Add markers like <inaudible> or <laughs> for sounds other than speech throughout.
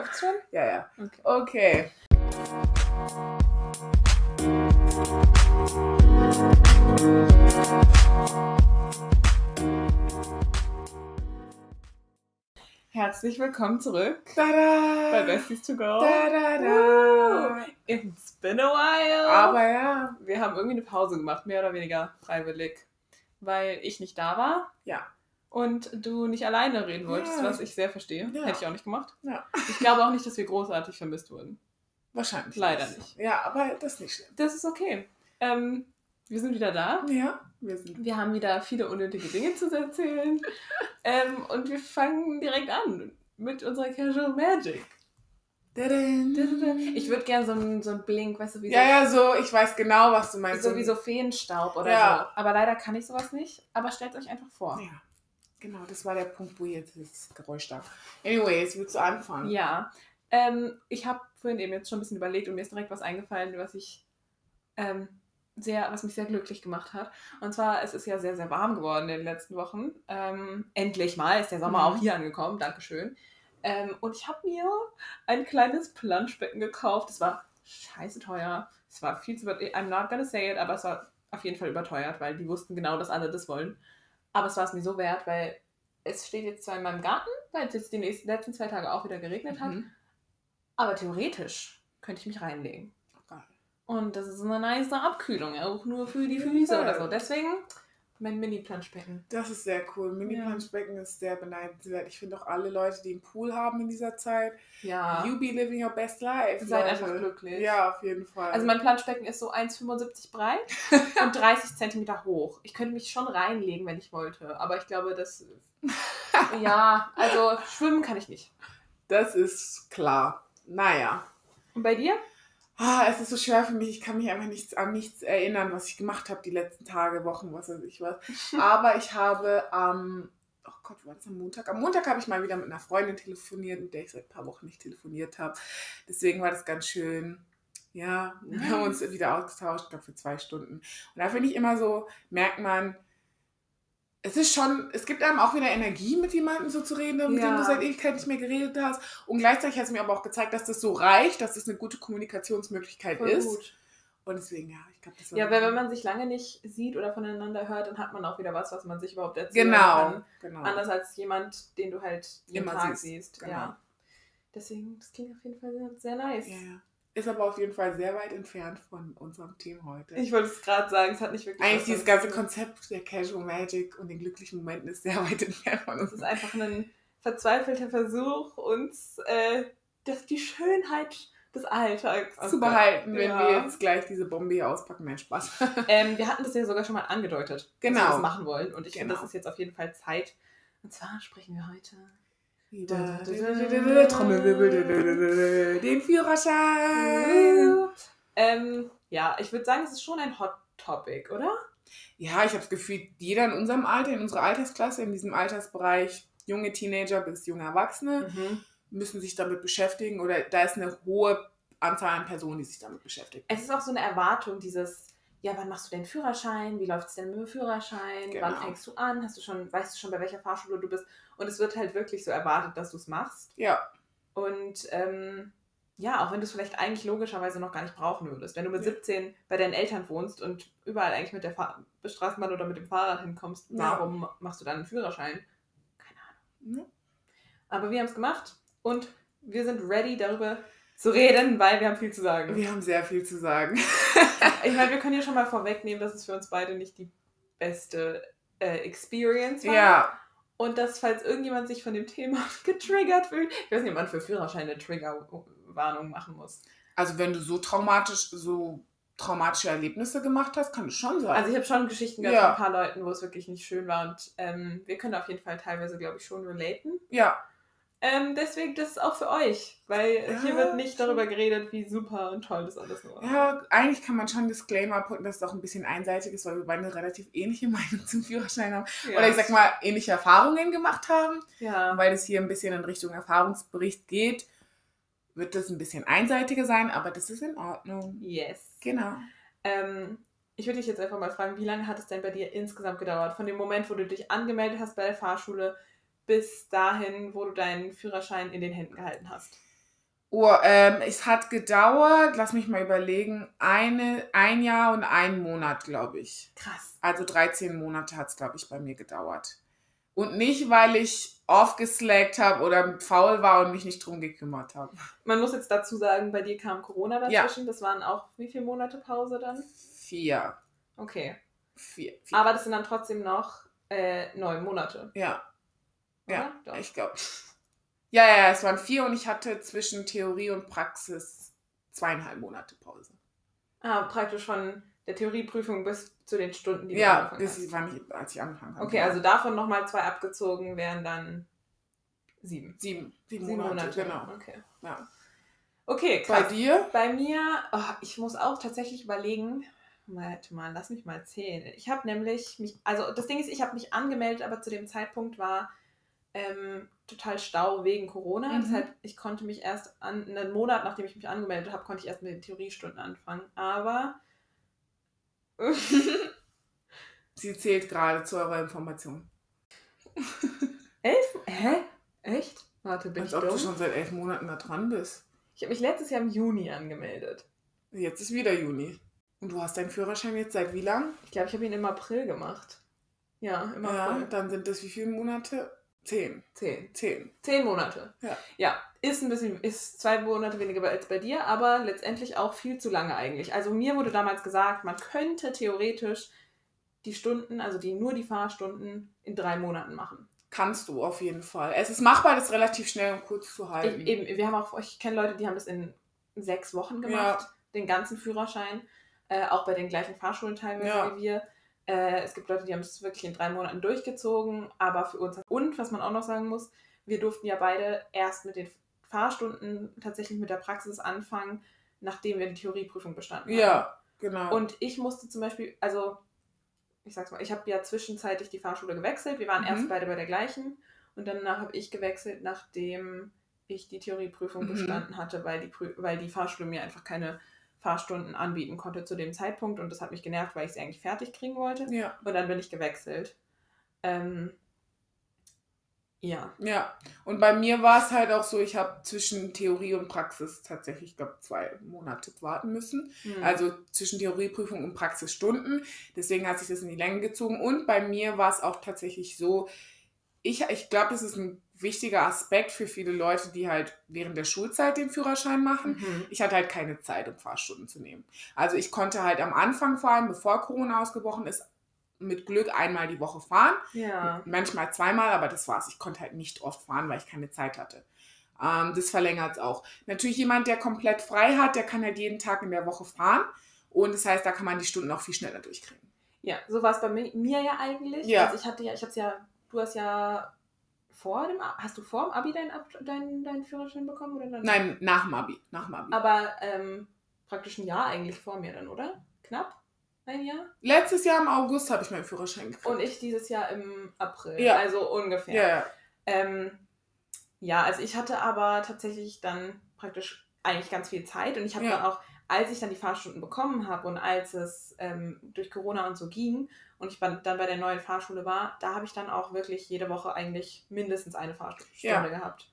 Läuft's schon? Ja, ja. Okay. Okay. Herzlich willkommen zurück Tada! bei Besties to Go. Da, da, da. It's been a while. Aber ja. wir haben irgendwie eine Pause gemacht, mehr oder weniger freiwillig, weil ich nicht da war. Ja. Und du nicht alleine reden wolltest, Ja. was ich sehr verstehe. Ja. Hätte ich auch nicht gemacht. Ja. Ich glaube auch nicht, dass wir großartig vermisst wurden. Wahrscheinlich. Leider nicht. Ja, aber das ist nicht schlimm. Das ist okay. Ähm, wir sind wieder da. Ja, wir sind. Wir haben wieder viele unnötige Dinge zu erzählen. <laughs> ähm, und wir fangen direkt an mit unserer Casual Magic. Ich würde gerne so einen so einen Blink, weißt du, wie so, Ja, ja, so, ich weiß genau, was du meinst. so wie so Feenstaub oder Ja. so. Aber leider kann ich sowas nicht. Aber stellt euch einfach vor. Ja, genau, das war der Punkt, wo jetzt das Geräusch da. Anyways, willst du anfangen? Ja. Ähm, ich habe vorhin eben jetzt schon ein bisschen überlegt und mir ist direkt was eingefallen, was ich ähm, sehr, was mich sehr glücklich gemacht hat. Und zwar, es ist ja sehr, sehr warm geworden in den letzten Wochen. Ähm, endlich mal ist der Sommer Mhm. auch hier angekommen. Dankeschön. Ähm, und ich habe mir ein kleines Planschbecken gekauft. Es war scheiße teuer. Es war viel zu. I'm not gonna say it, aber es war auf jeden Fall überteuert, weil die wussten genau, dass alle das wollen. Aber es war es mir so wert, weil es steht jetzt zwar in meinem Garten, weil es jetzt die nächsten, letzten zwei Tage auch wieder geregnet hat. Mhm. Aber theoretisch könnte ich mich reinlegen. Geil. Und das ist eine nice Abkühlung, auch nur für die Füße oder so. Deswegen mein Mini-Planschbecken. Das ist sehr cool. Mini-Planschbecken ist sehr beneidenswert. Ich finde auch alle Leute, die einen Pool haben in dieser Zeit, Ja. you be living your best life. Seid Leute. einfach glücklich. Ja, auf jeden Fall. Also mein Planschbecken ist so 1,75 breit <laughs> und 30 Zentimeter hoch. Ich könnte mich schon reinlegen, wenn ich wollte. Aber ich glaube, das. <laughs> ja, also schwimmen kann ich nicht. das ist klar. Naja. Und bei dir? Ah, es ist so schwer für mich. Ich kann mich einfach nichts, an nichts erinnern, was ich gemacht habe die letzten Tage, Wochen, was weiß ich was. <laughs> Aber ich habe am, oh Gott, war das am Montag? Am Montag habe ich mal wieder mit einer Freundin telefoniert, mit der ich seit ein paar Wochen nicht telefoniert habe. Deswegen war das ganz schön. Ja, wir haben uns wieder ausgetauscht, ich glaube für zwei Stunden. Und da finde ich immer so, merkt man, es ist schon, es gibt einem auch wieder Energie, mit jemandem so zu reden, mit dem Ja. du seit Ewigkeit nicht mehr geredet hast. Und gleichzeitig hat es mir aber auch gezeigt, dass das so reicht, dass das eine gute Kommunikationsmöglichkeit Voll ist. gut. Und deswegen, ja, ich glaube, das war. Ja, weil wenn man sich lange nicht sieht oder voneinander hört, dann hat man auch wieder was, was man sich überhaupt erzählen Genau. kann. genau. Anders als jemand, den du halt jeden Immer Tag siehst, siehst. genau. Ja. Deswegen, das klingt auf jeden Fall sehr, sehr nice. Ja, ja. Ist aber auf jeden Fall sehr weit entfernt von unserem Thema heute. Ich wollte es gerade sagen, es hat nicht wirklich. Eigentlich dieses ganze. Konzept der Casual Magic und den glücklichen Momenten ist sehr <laughs> weit entfernt von Es uns. ist einfach ein verzweifelter Versuch, uns äh, das, die Schönheit des Alltags zu behalten, wenn Ja. wir jetzt gleich diese Bombe hier auspacken. Nein, Spaß. <laughs> Ähm, wir hatten das ja sogar schon mal angedeutet, dass wir Genau. das machen wollen. Und ich finde, Genau. das ist jetzt auf jeden Fall Zeit. Und zwar sprechen wir heute. Da, da, Trommelwirbel, den Führerschein. Ähm, ja, ich würde sagen, es ist schon ein Hot Topic, oder? Ja, ich habe das Gefühl, jeder in unserem Alter, in unserer Altersklasse, in diesem Altersbereich, junge Teenager bis junge Erwachsene, Mhm. müssen sich damit beschäftigen oder da ist eine hohe Anzahl an Personen, die sich damit beschäftigen. Es ist auch so eine Erwartung, dieses, ja, wann machst du den Führerschein? Wie läuft es denn mit dem Führerschein? Genau. Wann fängst du an? Hast du schon, weißt du schon, bei welcher Fahrschule du bist? Und es wird halt wirklich so erwartet, dass du es machst. Ja, Und ähm, ja, auch wenn du es vielleicht eigentlich logischerweise noch gar nicht brauchen würdest. Wenn du mit Ja. 17 bei deinen Eltern wohnst und überall eigentlich mit der Fahr Straßenbahn oder mit dem Fahrrad hinkommst, Ja. warum machst du dann einen Führerschein? Keine Ahnung. Ja. Aber wir haben es gemacht und wir sind ready darüber zu reden, weil wir haben viel zu sagen. wir haben sehr viel zu sagen. <laughs> Ich meine, wir können hier schon mal vorwegnehmen, dass es für uns beide nicht die beste äh, Experience war. Ja, Und dass, falls irgendjemand sich von dem Thema <laughs> getriggert fühlt, ich weiß nicht, ob man für Führerscheine Triggerwarnung machen muss. also wenn du so traumatisch, so traumatische Erlebnisse gemacht hast, kann es schon sein. Also ich habe schon Geschichten gehört Ja. von ein paar Leuten, wo es wirklich nicht schön war und ähm, wir können auf jeden Fall teilweise, glaube ich, schon relaten. ja, Ähm, deswegen, das ist auch für euch, weil hier Ja, wird nicht darüber geredet, wie super und toll das alles nur war. ja, eigentlich kann man schon einen Disclaimer putten, dass es auch ein bisschen einseitig ist, weil wir beide eine relativ ähnliche <laughs> Meinung zum Führerschein haben. Ja. Oder ich sag mal, ähnliche Erfahrungen gemacht haben. Ja. Weil es hier ein bisschen in Richtung Erfahrungsbericht geht, wird das ein bisschen einseitiger sein, aber das ist in Ordnung. Yes. Genau. Ähm, ich würde dich jetzt einfach mal fragen, wie lange hat es denn bei dir insgesamt gedauert? Von dem Moment, wo du dich angemeldet hast bei der Fahrschule, bis dahin, wo du deinen Führerschein in den Händen gehalten hast? Oh, ähm, es hat gedauert, lass mich mal überlegen, eine, ein Jahr und einen Monat, glaube ich. Krass. Also 13 Monate hat es, glaube ich, bei mir gedauert. Und nicht, weil ich aufgeslackt habe oder faul war und mich nicht drum gekümmert habe. Man muss jetzt dazu sagen, bei dir kam Corona dazwischen. Das waren auch wie viele Monate Pause dann? Vier. Okay. Vier. vier. Aber das sind dann trotzdem noch äh, neun Monate. ja, ja, Oder? Ich glaube. Ja, ja, ja, es waren vier und ich hatte zwischen Theorie und Praxis zweieinhalb Monate Pause. Ah, praktisch von der Theorieprüfung bis zu den Stunden, die du Ja, angefangen das hast. war nicht, als ich angefangen habe. Okay, also davon nochmal zwei abgezogen wären dann sieben. sieben, sieben, Sieben Monate, Monate. genau. Okay. Ja. Okay, Bei krass. dir? Bei mir, oh, ich muss auch tatsächlich überlegen, warte mal, lass mich mal zählen. Ich habe nämlich mich, also das Ding ist, ich habe mich angemeldet, aber zu dem Zeitpunkt war ähm, total Stau wegen Corona. Mhm. Deshalb, ich konnte mich erst an, einen Monat, nachdem ich mich angemeldet habe, konnte ich erst mit den Theoriestunden anfangen. Aber <laughs> Sie zählt gerade zu eurer Information. <laughs> elf? Hä? Echt? Warte, bin Als ich ob du dumm? schon seit elf Monaten da dran bist. Ich habe mich letztes Jahr im Juni angemeldet. Jetzt ist wieder Juni. Und du hast deinen Führerschein jetzt seit wie lang? Ich glaube, ich habe ihn im April gemacht. Ja, im Ja, April. dann sind das wie viele Monate? Zehn. Zehn. Zehn. Zehn Monate. Ja. Ja, ist ein bisschen, ist zwei Monate weniger als bei dir, aber letztendlich auch viel zu lange eigentlich. Also mir wurde damals gesagt, man könnte theoretisch die Stunden, also die nur die Fahrstunden in drei Monaten machen. Kannst du auf jeden Fall. Es ist machbar, das relativ schnell und kurz zu halten. Ich, eben, wir haben auch, ich kenne Leute, die haben das in sechs Wochen gemacht, den ganzen Führerschein, äh, auch bei den gleichen Fahrschulen teilweise Ja. wie wir. Äh, es gibt Leute, die haben es wirklich in drei Monaten durchgezogen, aber für uns. Und was man auch noch sagen muss, wir durften ja beide erst mit den Fahrstunden tatsächlich mit der Praxis anfangen, nachdem wir die Theorieprüfung bestanden haben. Ja, genau. Und ich musste zum Beispiel, also ich sag's mal, ich habe ja zwischenzeitlich die Fahrschule gewechselt. Wir waren Mhm. erst beide bei der gleichen und danach habe ich gewechselt, nachdem ich die Theorieprüfung Mhm. bestanden hatte, weil die, Prü weil die Fahrschule mir einfach keine Fahrstunden anbieten konnte zu dem Zeitpunkt und das hat mich genervt, weil ich sie eigentlich fertig kriegen wollte. ja, Und dann bin ich gewechselt. Ähm, ja. ja. Und bei mir war es halt auch so, ich habe zwischen Theorie und Praxis tatsächlich, ich glaube, zwei Monate warten müssen. Hm. Also zwischen Theorieprüfung und Praxisstunden. Deswegen hat sich das in die Länge gezogen. Und bei mir war es auch tatsächlich so, ich, ich glaube, das ist ein wichtiger Aspekt für viele Leute, die halt während der Schulzeit den Führerschein machen. Mhm. Ich hatte halt keine Zeit, um Fahrstunden zu nehmen. Also ich konnte halt am Anfang vor allem, bevor Corona ausgebrochen ist, mit Glück einmal die Woche fahren. Ja. Manchmal zweimal, aber das war's. Ich konnte halt nicht oft fahren, weil ich keine Zeit hatte. Ähm, das verlängert es auch. Natürlich jemand, der komplett frei hat, der kann halt jeden Tag in der Woche fahren. Und das heißt, da kann man die Stunden auch viel schneller durchkriegen. Ja, so war es bei mi mir ja eigentlich. Ja. Also ich hatte ja, ich hab's ja, du hast ja vor dem, hast du vor dem Abi deinen, Ab deinen, deinen Führerschein bekommen oder dann? Nein, nach dem Abi. Nach dem Abi. Aber ähm, praktisch ein Jahr eigentlich vor mir dann, oder? Knapp? Ein Jahr? Letztes Jahr im August habe ich meinen Führerschein gekriegt. Und ich dieses Jahr im April. Ja. Also ungefähr. ja, ja. Ähm, ja, also ich hatte aber tatsächlich dann praktisch eigentlich ganz viel Zeit und ich habe Ja. dann auch, als ich dann die Fahrstunden bekommen habe und als es ähm, durch Corona und so ging und ich dann bei der neuen Fahrschule war, da habe ich dann auch wirklich jede Woche eigentlich mindestens eine Fahrstunde Ja. gehabt.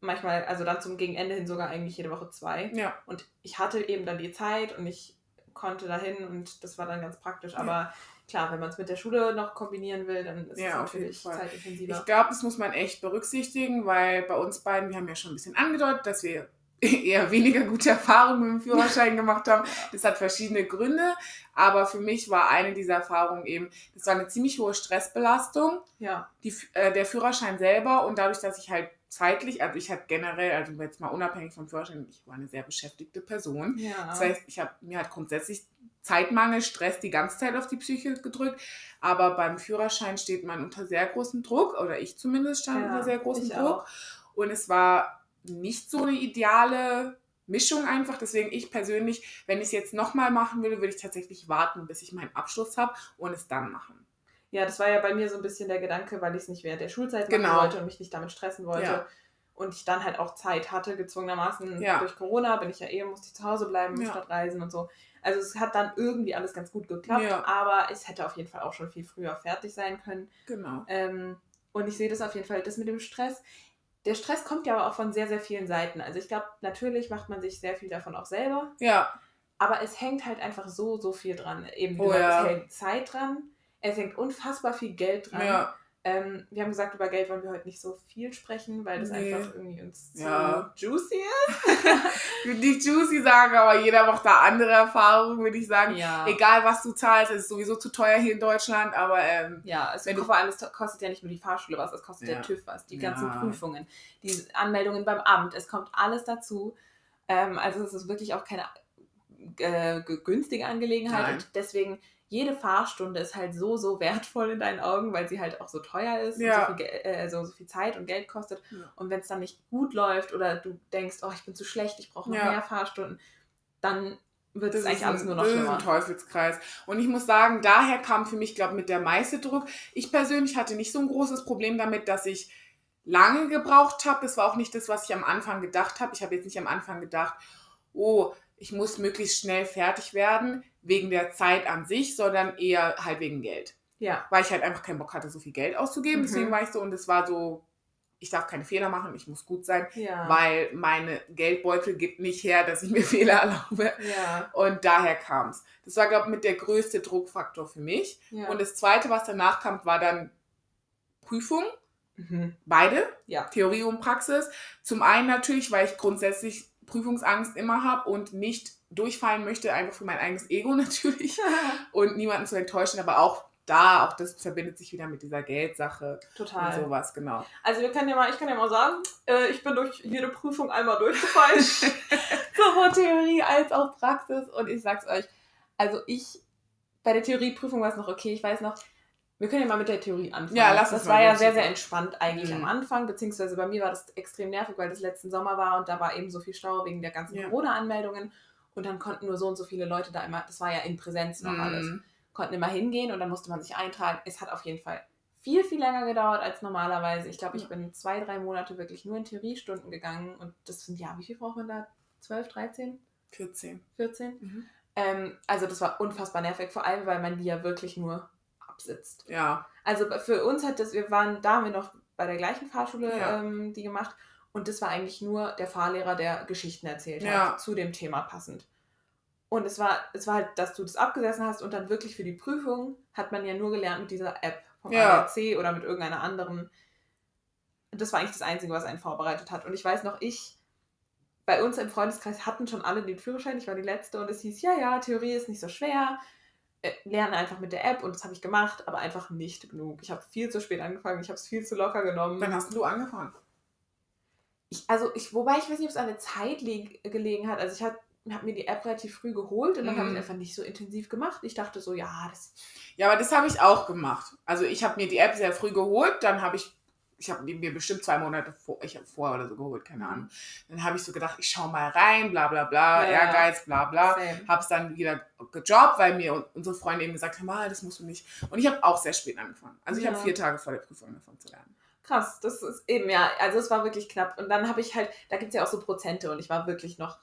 Manchmal, also dann zum Gegenende hin sogar eigentlich jede Woche zwei. ja. Und ich hatte eben dann die Zeit und ich konnte dahin und das war dann ganz praktisch. Aber klar, wenn man es mit der Schule noch kombinieren will, dann ist Ja, es natürlich zeitintensiver. Ich glaube, das muss man echt berücksichtigen, weil bei uns beiden, wir haben ja schon ein bisschen angedeutet, dass wir <laughs> eher weniger gute Erfahrungen mit dem Führerschein gemacht haben. Das hat verschiedene Gründe, aber für mich war eine dieser Erfahrungen eben, das war eine ziemlich hohe Stressbelastung, ja. die, äh, der Führerschein selber und dadurch, dass ich halt zeitlich, also ich hatte generell, also jetzt mal unabhängig vom Führerschein, ich war eine sehr beschäftigte Person. Ja. Das heißt, ich habe mir hat grundsätzlich Zeitmangel, Stress die ganze Zeit auf die Psyche gedrückt. Aber beim Führerschein steht man unter sehr großem Druck, oder ich zumindest stand Ja, unter sehr großem Druck. auch. Und es war nicht so eine ideale Mischung einfach. Deswegen ich persönlich, wenn ich es jetzt nochmal machen würde, würde ich tatsächlich warten, bis ich meinen Abschluss habe und es dann machen. Ja, das war ja bei mir so ein bisschen der Gedanke, weil ich es nicht während der Schulzeit machen Genau. wollte und mich nicht damit stressen wollte. Ja. Und ich dann halt auch Zeit hatte, gezwungenermaßen Ja. durch Corona, bin ich ja eh, musste ich zu Hause bleiben, Ja. statt reisen und so. Also es hat dann irgendwie alles ganz gut geklappt, Ja. aber es hätte auf jeden Fall auch schon viel früher fertig sein können. Genau. Ähm, und ich sehe das auf jeden Fall, das mit dem Stress. Der Stress kommt ja aber auch von sehr, sehr vielen Seiten. Also ich glaube, natürlich macht man sich sehr viel davon auch selber. Ja. Aber es hängt halt einfach so, so viel dran. Eben, Oh ja. es hängt Zeit dran. Es hängt unfassbar viel Geld dran. Ja. Ähm, wir haben gesagt, über Geld wollen wir heute nicht so viel sprechen, weil das Nee. einfach irgendwie uns zu Ja. juicy ist. <laughs> Ich würde nicht juicy sagen, aber jeder macht da andere Erfahrungen, würde ich sagen. Ja. Egal, was du zahlst, es ist sowieso zu teuer hier in Deutschland, aber ähm, Ja, es Wenn vor allem, es kostet ja nicht nur die Fahrschule was, es kostet Ja. der TÜV was, die ganzen Prüfungen, die Anmeldungen beim Amt, es kommt alles dazu. Ähm, also es ist wirklich auch keine äh, ge- günstige Angelegenheit Nein. und deswegen jede Fahrstunde ist halt so, so wertvoll in deinen Augen, weil sie halt auch so teuer ist Ja. und so viel, äh, so, so viel Zeit und Geld kostet. Ja. Und wenn es dann nicht gut läuft oder du denkst, oh, ich bin zu schlecht, ich brauche noch Ja. mehr Fahrstunden, dann wird das es eigentlich alles nur noch schlimmer. ein Teufelskreis. Und ich muss sagen, daher kam für mich, glaube ich, mit der meiste Druck. Ich persönlich hatte nicht so ein großes Problem damit, dass ich lange gebraucht habe. Das war auch nicht das, was ich am Anfang gedacht habe. Ich habe jetzt nicht am Anfang gedacht, oh, ich muss möglichst schnell fertig werden, wegen der Zeit an sich, sondern eher halt wegen Geld. Ja, Weil ich halt einfach keinen Bock hatte, so viel Geld auszugeben. Mhm. Deswegen war ich so, und es war so, ich darf keine Fehler machen, ich muss gut sein, ja, weil meine Geldbeutel gibt nicht her, dass ich mir <laughs> Fehler erlaube. ja, Und daher kam es. Das war, glaube ich, mit der größte Druckfaktor für mich. ja. Und das zweite, was danach kam, war dann Prüfung. mhm. Beide, ja. Theorie und Praxis. Zum einen natürlich, weil ich grundsätzlich Prüfungsangst immer habe und nicht durchfallen möchte, einfach für mein eigenes Ego <laughs> natürlich <laughs> und niemanden zu enttäuschen, aber auch da, auch das verbindet sich wieder mit dieser Geldsache Total. und sowas, genau. Also wir können ja mal, ich kann ja mal sagen, äh, ich bin durch jede Prüfung einmal durchgefallen. <laughs> Sowohl Theorie als auch Praxis. Und ich sag's euch, also ich, bei der Theorieprüfung war es noch okay, ich weiß noch, wir können ja mal mit der Theorie anfangen. Ja, lass uns Das mal war ja sehr, sehr entspannt eigentlich Mhm. am Anfang, beziehungsweise bei mir war das extrem nervig, weil das letzten Sommer war und da war eben so viel Stau wegen der ganzen Ja. Corona-Anmeldungen. Und dann konnten nur so und so viele Leute da immer, das war ja in Präsenz noch alles Mhm. konnten immer hingehen und dann musste man sich eintragen. Es hat auf jeden Fall viel, viel länger gedauert als normalerweise. Ich glaube, ich bin zwei, drei Monate wirklich nur in Theoriestunden gegangen und das sind, ja, wie viel braucht man da? 12, 13, 14. 14? Mhm. Ähm, also das war unfassbar nervig, vor allem, weil man die ja wirklich nur absitzt. Ja, Also für uns hat das, wir waren, da haben wir noch bei der gleichen Fahrschule Ja. ähm, die gemacht und das war eigentlich nur der Fahrlehrer, der Geschichten erzählt Ja. hat, zu dem Thema passend. Und es war, es war halt, dass du das abgesessen hast und dann wirklich für die Prüfung hat man ja nur gelernt mit dieser App vom Ja. ADAC oder mit irgendeiner anderen. Das war eigentlich das Einzige, was einen vorbereitet hat. Und ich weiß noch, ich, bei uns im Freundeskreis hatten schon alle den Führerschein, ich war die Letzte und es hieß, ja, ja, Theorie ist nicht so schwer, lerne einfach mit der App und das habe ich gemacht, aber einfach nicht genug. Ich habe viel zu spät angefangen, ich habe es viel zu locker genommen. dann hast du angefangen. Ich, also ich, wobei ich weiß nicht, ob es an der Zeit gelegen hat. Also ich habe hab mir die App relativ früh geholt und dann habe ich Mhm. einfach nicht so intensiv gemacht. Ich dachte so, ja, das Ja, aber das habe ich auch gemacht. Also ich habe mir die App sehr früh geholt, dann habe ich, ich habe die mir bestimmt zwei Monate vor, ich habe vorher oder so geholt, keine Mhm. Ahnung. Dann habe ich so gedacht, ich schau mal rein, bla bla bla, Ja. Ehrgeiz, bla bla. Same. Hab's dann wieder gejobbt, weil mir unsere Freunde eben gesagt haben, mal, das musst du nicht. Und ich habe auch sehr spät angefangen. Also ich Ja. habe vier Tage vor der Prüfung angefangen zu lernen. krass. Das ist eben, ja, also es war wirklich knapp. Und dann habe ich halt, da gibt es ja auch so Prozente und ich war wirklich noch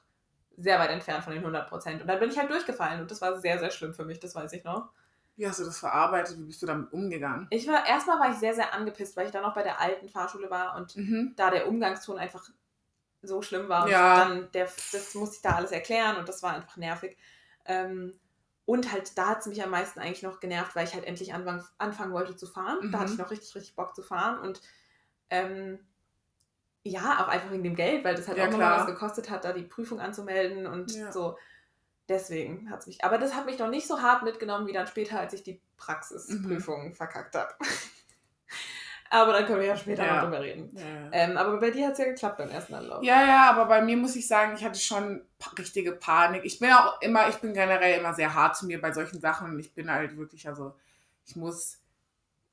sehr weit entfernt von den 100 Prozent. Und dann bin ich halt durchgefallen und das war sehr, sehr schlimm für mich, das weiß ich noch. Wie hast du das verarbeitet? Wie bist du damit umgegangen? Ich war, erstmal war ich sehr, sehr angepisst, weil ich dann noch bei der alten Fahrschule war und Mhm. da der Umgangston einfach so schlimm war. Und Ja. dann, der, das musste ich da alles erklären und das war einfach nervig. Ähm, und halt, da hat es mich am meisten eigentlich noch genervt, weil ich halt endlich anfang, anfangen wollte zu fahren. Da Mhm. hatte ich noch richtig, richtig Bock zu fahren. Und ähm, ja, auch einfach wegen dem Geld, weil das halt Ja, auch nochmal was gekostet hat, da die Prüfung anzumelden und Ja. so. Deswegen hat es mich. Aber das hat mich noch nicht so hart mitgenommen wie dann später, als ich die Praxisprüfung verkackt habe. <laughs> aber dann können wir ja später Ja. noch drüber reden. Ja. Ähm, aber bei dir hat es ja geklappt beim ersten Anlauf. Ja, ja, aber bei mir muss ich sagen, ich hatte schon richtige Panik. Ich bin auch immer, ich bin generell immer sehr hart zu mir bei solchen Sachen ich bin halt wirklich, also ich muss,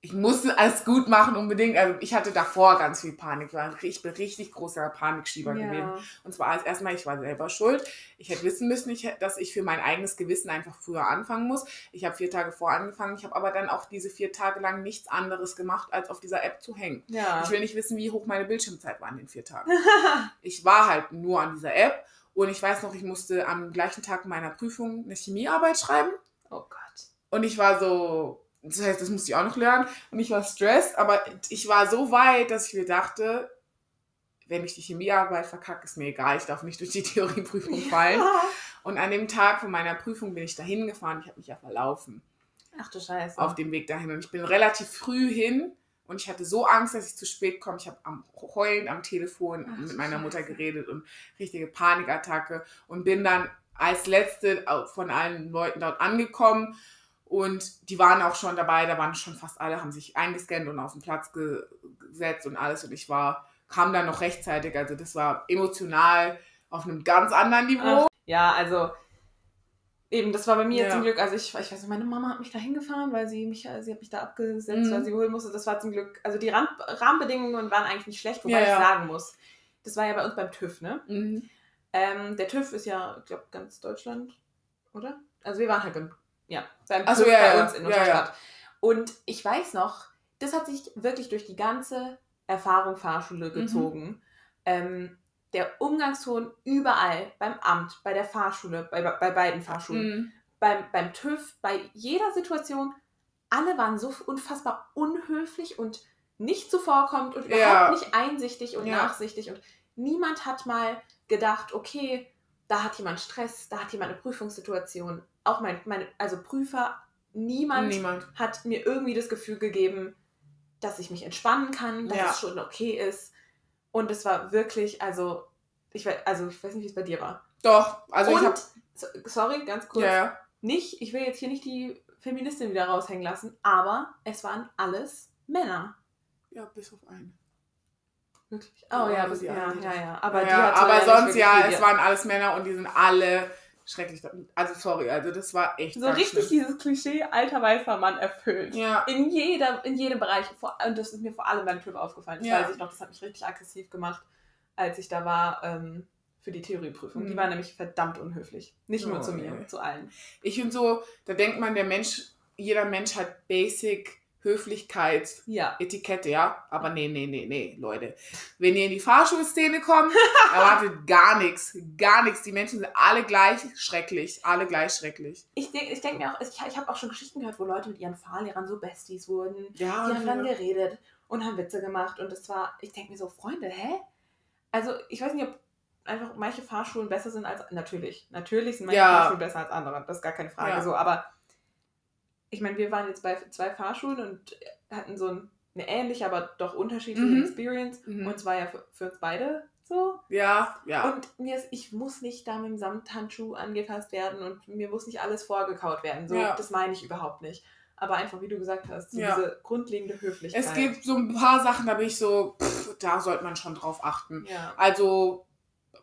ich muss alles gut machen unbedingt. Also ich hatte davor ganz viel Panik. Ich, bin richtig großer Panikschieber gewesen. Und zwar als erstmal, ich war selber schuld. Ich hätte wissen müssen, ich, dass ich für mein eigenes Gewissen einfach früher anfangen muss. Ich habe vier Tage vor angefangen. Ich habe aber dann auch diese vier Tage lang nichts anderes gemacht, als auf dieser App zu hängen. Ja. Ich will nicht wissen, wie hoch meine Bildschirmzeit war in den vier Tagen. <laughs> ich war halt nur an dieser App und ich weiß noch, ich musste am gleichen Tag meiner Prüfung eine Chemiearbeit schreiben oh Gott. und ich war so, das heißt, das musste ich auch noch lernen und ich war stressed, aber ich war so weit, dass ich mir dachte, wenn ich die Chemiearbeit verkacke, ist mir egal, ich darf nicht durch die <laughs> Theorieprüfung fallen. Und an dem Tag von meiner Prüfung bin ich dahin gefahren, ich habe mich ja verlaufen Ach du Scheiße. auf dem Weg dahin. Und ich bin relativ früh hin und ich hatte so Angst, dass ich zu spät komme. Ich habe am Heulen am Telefon Ach, mit meiner Mutter Scheiße. geredet und richtige Panikattacke und bin dann als letzte von allen Leuten dort angekommen. Und die waren auch schon dabei, da waren schon fast alle, haben sich eingescannt und auf den Platz ge gesetzt und alles. Und ich war, kam dann noch rechtzeitig. Also das war emotional auf einem ganz anderen Niveau. Ach, ja, also eben, das war bei mir Ja. zum Glück, also ich, ich weiß nicht, meine Mama hat mich da hingefahren, weil sie mich, sie hat mich da abgesetzt, Mhm. weil sie holen musste. Das war zum Glück, also die Rand, Rahmenbedingungen waren eigentlich nicht schlecht, wobei Ja, ich ja. sagen muss, das war ja bei uns beim TÜV, ne? Mhm. Ähm, der TÜV ist ja, ich glaube, ganz Deutschland, oder? Also wir waren halt beim, ja, beim so, TÜV ja, bei ja, uns in unserer. Stadt. Und ich weiß noch, das hat sich wirklich durch die ganze Erfahrung Fahrschule Mhm. gezogen. Ähm, der Umgangston überall, beim Amt, bei der Fahrschule, bei, bei beiden Fahrschulen, Mhm. beim, beim TÜV, bei jeder Situation, alle waren so unfassbar unhöflich und nicht zuvorkommend und überhaupt Ja. nicht einsichtig und Ja. nachsichtig. Und niemand hat mal gedacht, okay, da hat jemand Stress, da hat jemand eine Prüfungssituation. Auch mein, meine, also Prüfer, niemand Niemand. hat mir irgendwie das Gefühl gegeben, dass ich mich entspannen kann, dass Ja. es schon okay ist. Und es war wirklich, also ich, we- also ich weiß nicht, wie es bei dir war. Doch, also ich und, habe. so- sorry, ganz kurz, Ja, ja. nicht, ich will jetzt hier nicht die Feministin wieder raushängen lassen, aber es waren alles Männer. Ja, bis auf eine. Wirklich. Oh ja, die ja, ja, ja. Aber, ja, die aber sonst ja, es waren alles Männer und die sind alle schrecklich. Also sorry, also das war echt. so richtig schlimm. dieses Klischee alter weißer Mann erfüllt. Ja, In, jeder, in jedem Bereich. Und das ist mir vor allem beim TÜV aufgefallen. Ich Ja. weiß ich noch, das hat mich richtig aggressiv gemacht, als ich da war ähm, für die Theorieprüfung. Die Mhm. war nämlich verdammt unhöflich. Nicht nur Oh, zu mir, ey. zu allen. ich finde so, da denkt man, der Mensch, jeder Mensch hat Basic Höflichkeit, Ja. Etikette, ja. Aber nee, nee, nee, nee, Leute. Wenn ihr in die Fahrschulszene kommt, <laughs> erwartet gar nichts. Gar nichts. Die Menschen sind alle gleich schrecklich. Alle gleich schrecklich. Ich denke ich denk mir auch, ich, ich habe auch schon Geschichten gehört, wo Leute mit ihren Fahrlehrern so Besties wurden. Ja, Die haben dann geredet und haben Witze gemacht und das war, ich denke mir so, Freunde, hä? Also ich weiß nicht, ob einfach manche Fahrschulen besser sind als, natürlich, natürlich sind manche Ja. Fahrschulen besser als andere, das ist gar keine Frage Ja. so, aber ich meine, wir waren jetzt bei zwei Fahrschulen und hatten so ein, eine ähnliche, aber doch unterschiedliche Mhm. Experience Mhm. und zwar ja für, für uns beide so. ja, ja. Und mir ist, ich muss nicht da mit dem Samthandschuh angefasst werden und mir muss nicht alles vorgekaut werden. So, Ja. das meine ich überhaupt nicht. Aber einfach, wie du gesagt hast, so Ja. diese grundlegende Höflichkeit. Es gibt so ein paar Sachen, da bin ich so, pff, da sollte man schon drauf achten. Ja. Also,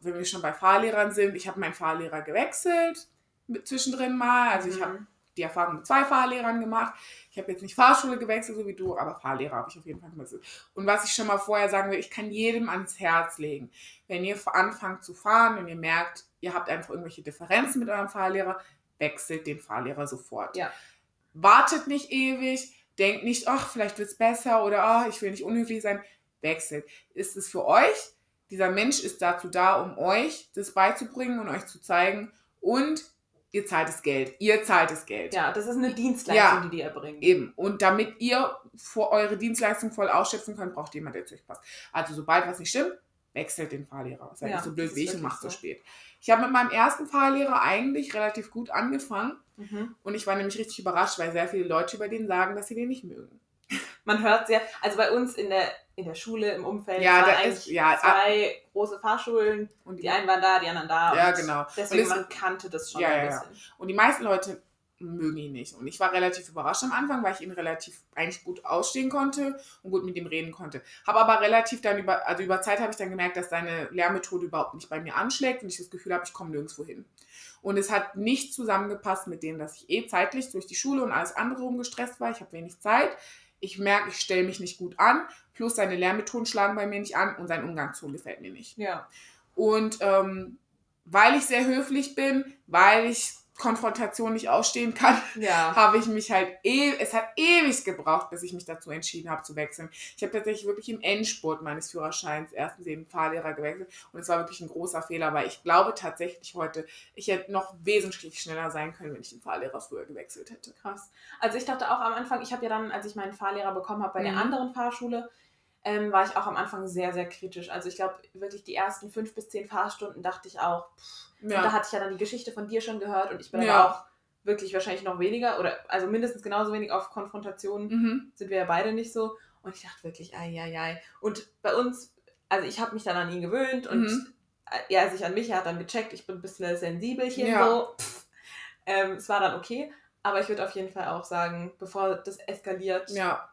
wenn wir schon bei Fahrlehrern sind, ich habe meinen Fahrlehrer gewechselt mit zwischendrin mal. Also ich habe Mhm. Die Erfahrung mit zwei Fahrlehrern gemacht. Ich habe jetzt nicht Fahrschule gewechselt, so wie du, aber Fahrlehrer habe ich auf jeden Fall gewechselt. Und was ich schon mal vorher sagen will, ich kann jedem ans Herz legen, wenn ihr anfangt zu fahren und ihr merkt, ihr habt einfach irgendwelche Differenzen mit eurem Fahrlehrer, wechselt den Fahrlehrer sofort. Ja. Wartet nicht ewig, denkt nicht, ach, vielleicht wird es besser oder ach, ich will nicht unhöflich sein. Wechselt. Ist es für euch? Dieser Mensch ist dazu da, um euch das beizubringen und euch zu zeigen. Und ihr zahlt das Geld. Ihr zahlt das Geld. ja, das ist eine Dienstleistung, Ja. die die erbringen. Eben. Und damit ihr vor eure Dienstleistung voll ausschöpfen könnt, braucht jemand, der zu euch passt. Also sobald was nicht stimmt, wechselt den Fahrlehrer. Seid Ja, nicht so blöd wie ich und macht so so. spät. Ich habe mit meinem ersten Fahrlehrer eigentlich relativ gut angefangen. Mhm. Und ich war nämlich richtig überrascht, weil sehr viele Leute über den sagen, dass sie den nicht mögen. Man hört sehr, also bei uns in der, in der Schule, im Umfeld, Ja, waren eigentlich ist- ja, zwei große Fahrschulen. Und Die einen waren da, die anderen da. Ja, und genau. Deswegen, es- man kannte das schon Ja, ein ja, ja. bisschen. Und die meisten Leute mögen ihn nicht. Und ich war relativ überrascht am Anfang, weil ich ihn relativ eigentlich gut ausstehen konnte und gut mit ihm reden konnte. Habe aber relativ dann über, also über Zeit habe ich dann gemerkt, dass seine Lehrmethode überhaupt nicht bei mir anschlägt und ich das Gefühl habe, ich komme nirgendwo hin. Und es hat nicht zusammengepasst mit dem, dass ich eh zeitlich durch die Schule und alles andere rumgestresst war. Ich habe wenig Zeit. Ich merke, ich stelle mich nicht gut an. Plus seine Lehrmethoden schlagen bei mir nicht an und sein Umgangston gefällt mir nicht. Ja. Und ähm, weil ich sehr höflich bin, weil ich Konfrontation nicht ausstehen kann, Ja. <laughs> habe ich mich halt, e es hat ewig gebraucht, bis ich mich dazu entschieden habe zu wechseln. Ich habe tatsächlich wirklich im Endspurt meines Führerscheins ersten den Fahrlehrer gewechselt und es war wirklich ein großer Fehler, weil ich glaube tatsächlich heute, ich hätte noch wesentlich schneller sein können, wenn ich den Fahrlehrer früher gewechselt hätte. Krass. Also ich dachte auch am Anfang, ich habe ja dann, als ich meinen Fahrlehrer bekommen habe bei der Mhm. anderen Fahrschule, ähm, war ich auch am Anfang sehr, sehr kritisch. Also ich glaube, wirklich die ersten fünf bis zehn Fahrstunden dachte ich auch, pff, und da hatte ich ja dann die Geschichte von dir schon gehört und ich bin Ja. auch wirklich wahrscheinlich noch weniger oder also mindestens genauso wenig auf Konfrontationen Mhm. sind wir ja beide nicht so. Und ich dachte wirklich, ai, ai, ai. Und bei uns, also ich habe mich dann an ihn gewöhnt und Mhm. er sich an mich, er hat dann gecheckt, ich bin ein bisschen sensibelchen Ja. so. Ähm, es war dann okay. Aber ich würde auf jeden Fall auch sagen, bevor das eskaliert, Ja.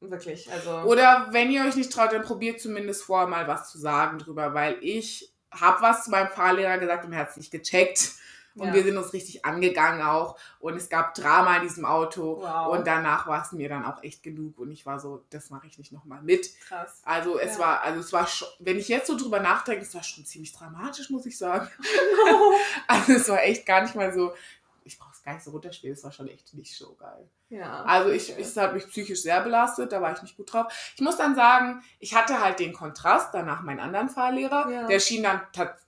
wirklich, also. Oder wenn ihr euch nicht traut, dann probiert zumindest vorher mal was zu sagen drüber, weil ich habe was zu meinem Fahrlehrer gesagt und er hat es nicht gecheckt. Und Ja. wir sind uns richtig angegangen auch. Und es gab Drama in diesem Auto. Wow. Und danach war es mir dann auch echt genug. Und ich war so, das mache ich nicht nochmal mit. krass. Also es Ja. war, also es war schon, wenn ich jetzt so drüber nachdenke, es war schon ziemlich dramatisch, muss ich sagen. <laughs> <laughs> Also es war echt gar nicht mal so, ich brauche gar nicht so runterspielen, es war schon echt nicht so geil. ja. Also ich, okay. es hat mich psychisch sehr belastet, da war ich nicht gut drauf. Ich muss dann sagen, ich hatte halt den Kontrast, danach meinen anderen Fahrlehrer, Ja. der schien dann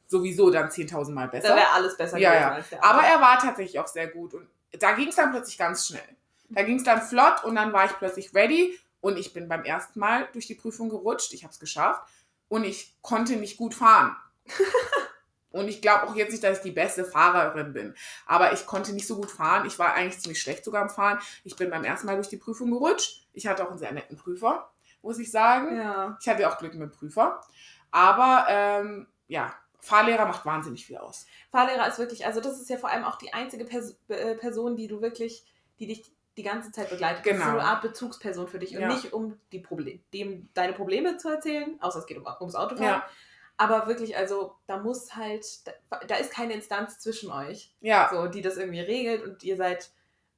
sowieso dann 10.000 Mal besser. Da wäre alles besser Ja, gewesen ja. als der Aber er war tatsächlich auch sehr gut und da ging es dann plötzlich ganz schnell. Da ging es dann flott und dann war ich plötzlich ready und ich bin beim ersten Mal durch die Prüfung gerutscht. Ich habe es geschafft und ich konnte nicht gut fahren. <laughs> und ich glaube auch jetzt nicht, dass ich die beste Fahrerin bin. Aber ich konnte nicht so gut fahren. Ich war eigentlich ziemlich schlecht sogar am Fahren. Ich bin beim ersten Mal durch die Prüfung gerutscht. Ich hatte auch einen sehr netten Prüfer, muss ich sagen. Ja. Ich hatte auch Glück mit dem Prüfer. Aber ähm, ja, Fahrlehrer macht wahnsinnig viel aus. Fahrlehrer ist wirklich, also das ist ja vor allem auch die einzige Pers äh, Person, die du wirklich, die dich die ganze Zeit begleitet. Das ist Genau. so eine Art Bezugsperson für dich Ja. und nicht um die Problem, dem deine Probleme zu erzählen, außer es geht um, ums Autofahren. Ja. Aber wirklich, also da muss halt, da, da ist keine Instanz zwischen euch, Ja, so, die das irgendwie regelt und ihr seid,